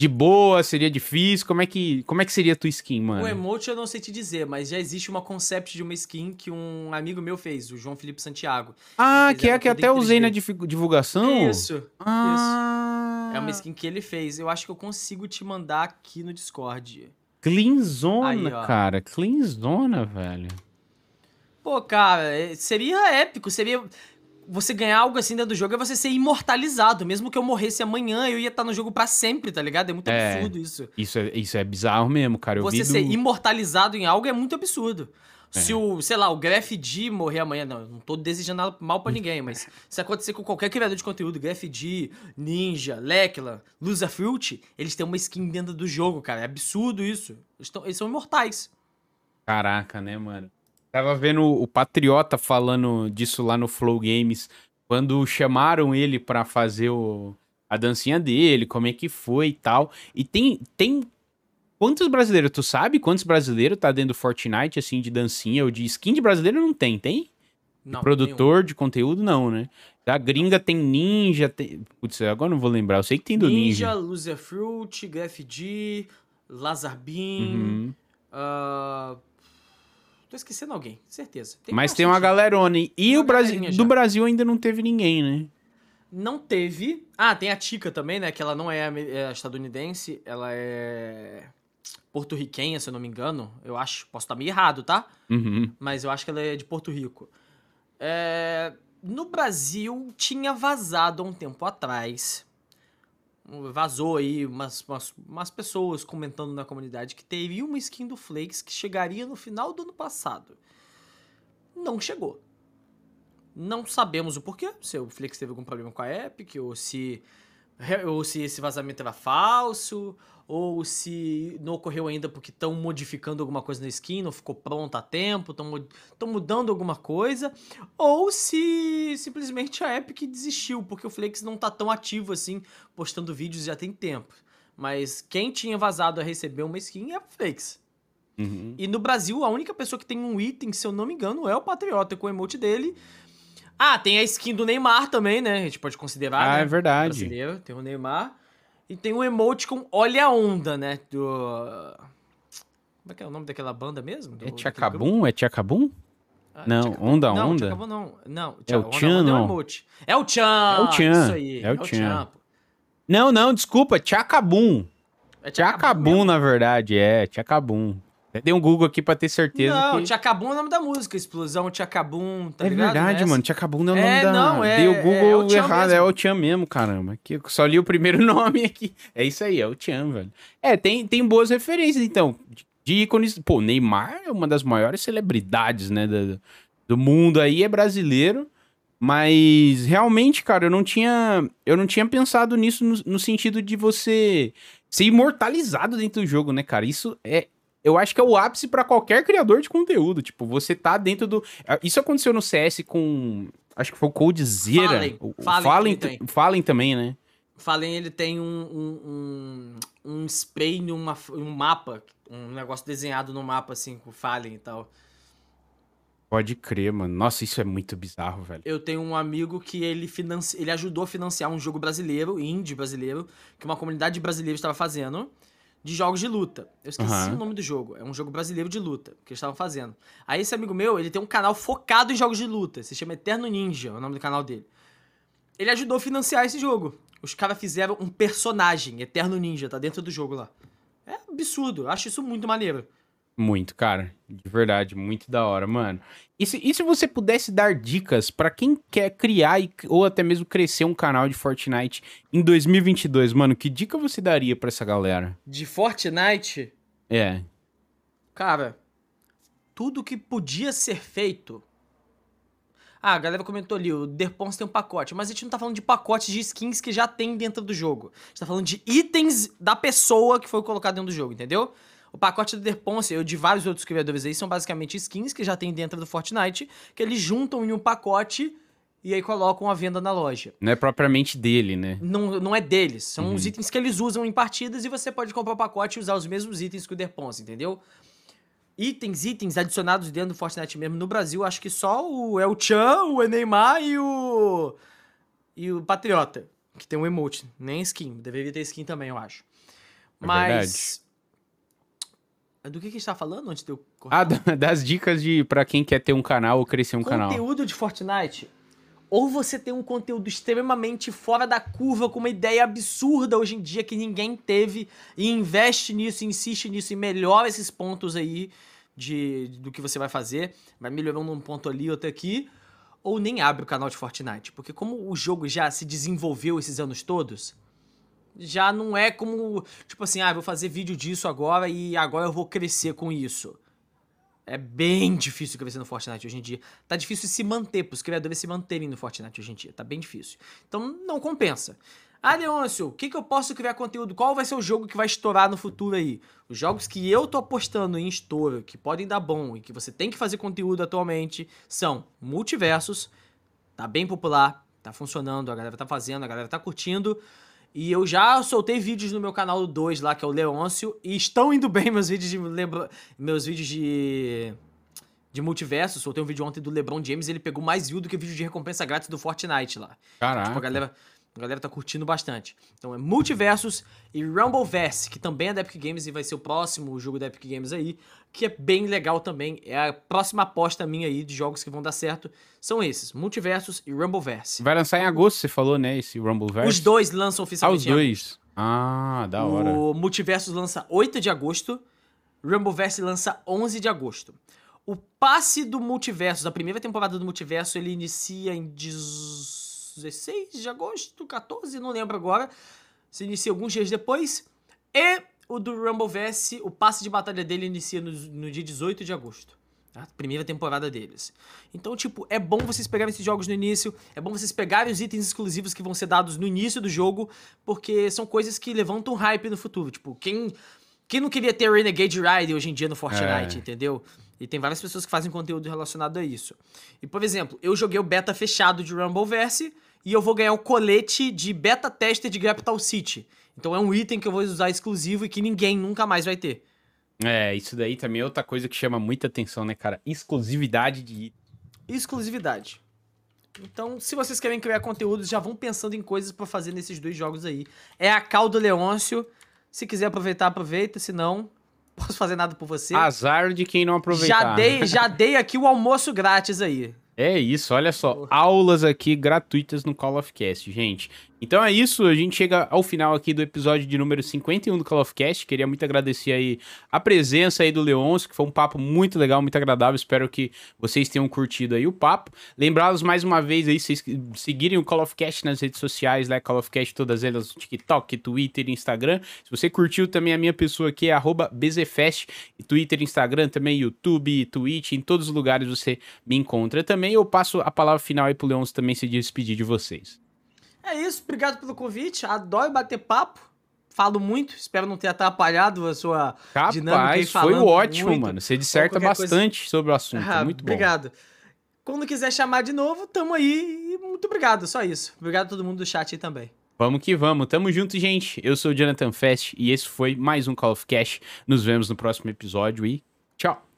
De boa, seria difícil? Como é que, como é que seria a tua skin, mano? O emote eu não sei te dizer, mas já existe uma concept de uma skin que um amigo meu fez, o João Felipe Santiago. Ah, que é que até usei 3D. na divulgação? Isso. Ah, É uma skin que ele fez. Eu acho que eu consigo te mandar aqui no Discord. Cleanzona, Aí, cara. Cleanzona, velho. Pô, cara, é- seria épico, seria. Você ganhar algo assim dentro do jogo é você ser imortalizado. Mesmo que eu morresse amanhã, eu ia estar no jogo pra sempre, tá ligado? É muito É. absurdo isso. Isso é, isso é bizarro mesmo, cara. Eu Você ser do... imortalizado em algo é muito absurdo. É. Se o, sei lá, o Graph D morrer amanhã, não, não tô desejando mal pra ninguém, mas se acontecer com qualquer criador de conteúdo, Graph D, Ninja, Lekla, Fruit, eles têm uma skin dentro do jogo, cara. É absurdo isso. Eles, tão- eles são imortais. Caraca, né, mano? Tava vendo o Patriota falando disso lá no Flow Games, quando chamaram ele pra fazer o... a dancinha dele, como é que foi e tal. E tem, tem quantos brasileiros, tu sabe quantos brasileiros tá dentro do Fortnite, assim, de dancinha ou de skin de brasileiro não tem, tem? Não, Produtor de conteúdo, não, né? Da gringa tem ninja, tem... Putz, agora não vou lembrar, eu sei que tem do Ninja, ninja. Loser Fruit, Graph D, Lazar Beam. Uhum. ah, Tô esquecendo alguém, certeza. Mas tem uma galerona. E Tem o uma Brasil, do. Brasil ainda não teve ninguém, né? Não teve. Ah, tem a Tika também, né? Que ela não é, é estadunidense, ela é porto-riquenha, se eu não me engano. Eu acho. Posso estar meio errado, tá? Uhum. Mas eu acho que ela é de Porto Rico. É, No Brasil, tinha vazado há um tempo atrás. Vazou aí umas, umas, umas pessoas comentando na comunidade que teve uma skin do Flakes que chegaria no final do ano passado. Não chegou. Não sabemos o porquê, se o Flix teve algum problema com a Epic, ou se, ou se esse vazamento era falso, ou se não ocorreu ainda porque estão modificando alguma coisa na skin, não ficou pronta a tempo, estão mudando alguma coisa, ou se simplesmente a Epic desistiu, porque o Flix não tá tão ativo assim, postando vídeos já tem tempo. Mas quem tinha vazado a receber uma skin é o Flix. Uhum. E no Brasil, a única pessoa que tem um item, se eu não me engano, é o Patriota com o emote dele. Ah, tem a skin do Neymar também, né? A gente pode considerar. Ah, né? é verdade. Brasileiro, tem o Neymar. E tem o emote com Olha a Onda, né? Do. Como é que é o nome daquela banda mesmo? Do, É Tchacabum? É Tchacabum? Ah, Não, Tchacabum. Onda Não, Onda? Tchacabum não. Não, É o Tchan, É o não. emote. É o Tchan! É o Tchan, Isso aí. é o Tchan. Não, não, desculpa, Tchacabum. É Tchacabum, na verdade, é, Tchacabum. Dei um Google aqui pra ter certeza Não, que... Tchacabum é o nome da música. Explosão Tchacabum, tá é ligado? verdade, Nessa. mano. Tchacabum não é o nome É, da... não, é- Dei o é- Google é errado, mesmo. é o Tchan mesmo, caramba. Que só li o primeiro nome aqui. É isso aí, é o Tchan, velho. É, tem, tem boas referências, então. De, de ícones... Pô, Neymar é uma das maiores celebridades, né, do, do mundo aí, é brasileiro. Mas, realmente, cara, eu não tinha... Eu não tinha pensado nisso no, no sentido de você ser imortalizado dentro do jogo, né, cara? Isso é... Eu acho que é o ápice pra qualquer criador de conteúdo. Tipo, você tá dentro do. Isso aconteceu no CS com. Acho que foi o Coldzera. Fallen. O- o Fallen Fallen, também tem. Fallen também, né? Falem, ele tem um, um, um, um spray numa, um mapa, um negócio desenhado no mapa, assim, com Fallen e tal. Pode crer, mano. Nossa, isso é muito bizarro, velho. Eu tenho um amigo que ele, financi... ele ajudou a financiar um jogo brasileiro, indie brasileiro, que uma comunidade brasileira estava fazendo, de jogos de luta. Eu esqueci Aham. o nome do jogo. É um jogo brasileiro de luta, que eles estavam fazendo. Aí esse amigo meu, ele tem um canal focado em jogos de luta. Se chama Eterno Ninja, é o nome do canal dele. Ele ajudou a financiar esse jogo. Os caras fizeram um personagem, Eterno Ninja, tá dentro do jogo lá. É absurdo, eu acho isso muito maneiro. Muito, cara. De verdade, muito da hora, mano. E se, e se você pudesse dar dicas pra quem quer criar e- ou até mesmo crescer um canal de Fortnite em 2022, mano, que dica você daria pra essa galera? De Fortnite, É. Cara, tudo que podia ser feito. Ah, a galera comentou ali, o Derpons tem um pacote, mas a gente não tá falando de pacotes de skins que já tem dentro do jogo. A gente tá falando de itens da pessoa que foi colocado dentro do jogo, entendeu? O pacote do Derponce e de vários outros criadores aí são basicamente skins que já tem dentro do Fortnite, que eles juntam em um pacote e aí colocam a venda na loja. Não é propriamente dele, né? Não, não é deles, são os itens que eles usam em partidas e você pode comprar o pacote e usar os mesmos itens que o Derponce, entendeu? Itens, itens adicionados dentro do Fortnite mesmo no Brasil, acho que só o El Chan, o Neymar e o. E o Patriota, que tem um emote, nem skin. Deveria ter skin também, eu acho. É Mas. Do que, que a gente tá falando antes de eu cortar? Ah, da- das dicas de para quem quer ter um canal ou crescer um canal. conteúdo de Fortnite, ou você tem um conteúdo extremamente fora da curva, com uma ideia absurda hoje em dia que ninguém teve, e investe nisso, insiste nisso e melhora esses pontos aí de, do que você vai fazer, vai melhorando um ponto ali, outro aqui, ou nem abre o canal de Fortnite, porque como o jogo já se desenvolveu esses anos todos, já não é como, tipo assim, ah, vou fazer vídeo disso agora e agora eu vou crescer com isso. É bem difícil crescer no Fortnite hoje em dia. Tá difícil se manter, pros criadores se manterem no Fortnite hoje em dia. Tá bem difícil. Então não compensa. Ah, Leôncio, o que, que eu posso criar conteúdo? Qual vai ser o jogo que vai estourar no futuro aí? Os jogos que eu tô apostando em estouro, que podem dar bom e que você tem que fazer conteúdo atualmente, são Multiversos, tá bem popular, tá funcionando, a galera tá fazendo, a galera tá curtindo. E eu já soltei vídeos no meu canal 2 lá, que é o Leôncio, e estão indo bem meus vídeos de lembra, meus vídeos de de multiverso. Soltei um vídeo ontem do LeBron James, ele pegou mais view do que vídeo de recompensa grátis do Fortnite lá. Caraca. Tipo, a galera, a galera tá curtindo bastante. Então é Multiversus e Rumbleverse, que também é da Epic Games e vai ser o próximo jogo da Epic Games aí, que é bem legal também. É a próxima aposta minha aí de jogos que vão dar certo. São esses, Multiversus e Rumbleverse. Vai lançar em agosto, você falou, né? Esse Rumbleverse. Os dois lançam Ah, oficialmente os em dois. Ah, da hora. o Multiversus lança 8 de agosto. Rumbleverse lança 11 de agosto. O passe do Multiversus, a primeira temporada do Multiverso, ele inicia em 16 de agosto, 14, não lembro agora. Se inicia alguns dias depois. E o do Rumbleverse, o passe de batalha dele inicia no, no dia 18 de agosto. A primeira temporada deles. Então, tipo, é bom vocês pegarem esses jogos no início, é bom vocês pegarem os itens exclusivos que vão ser dados no início do jogo, porque são coisas que levantam hype no futuro. Tipo, quem, quem não queria ter Renegade Ride hoje em dia no Fortnite, É. entendeu? E tem várias pessoas que fazem conteúdo relacionado a isso. E, por exemplo, eu joguei o beta fechado de Rumbleverse e eu vou ganhar o colete de beta tester de Capital City. Então é um item que eu vou usar exclusivo e que ninguém nunca mais vai ter. É, isso daí também é outra coisa que chama muita atenção, né, cara? Exclusividade de. exclusividade. Então, se vocês querem criar conteúdos, já vão pensando em coisas pra fazer nesses dois jogos aí. É a Cal do Leôncio. Se quiser aproveitar, aproveita. Se não, posso fazer nada por você. Azar de quem não aproveitar. já dei, já dei aqui o almoço grátis aí. É isso, olha só. Aulas aqui gratuitas no Call of Cast, gente. Então é isso, a gente chega ao final aqui do episódio de número 51 do Call of Cast. Queria muito agradecer aí a presença aí do Leôncio, que foi um papo muito legal, muito agradável. Espero que vocês tenham curtido aí o papo. Lembrá-los mais uma vez aí, vocês seguirem o Call of Cast nas redes sociais, né? Call of Cast, todas elas, TikTok, Twitter, Instagram. Se você curtiu também a minha pessoa aqui, é e Twitter, Instagram, também YouTube, Twitch, em todos os lugares você me encontra também. Eu passo a palavra final aí pro Leôncio também se despedir de vocês. É isso, obrigado pelo convite. Adoro bater papo. Falo muito, espero não ter atrapalhado a sua dinâmica Capaz, foi falando ótimo, muito. mano. Você disserta qualquer coisa- bastante sobre o assunto. Ah, muito bom. obrigado. Quando quiser chamar de novo, tamo aí. E muito obrigado, só isso. Obrigado a todo mundo do chat aí também. Vamos que vamos. Tamo junto, gente. Eu sou o Jonathan Fest e esse foi mais um Call of Cash. Nos vemos no próximo episódio e tchau.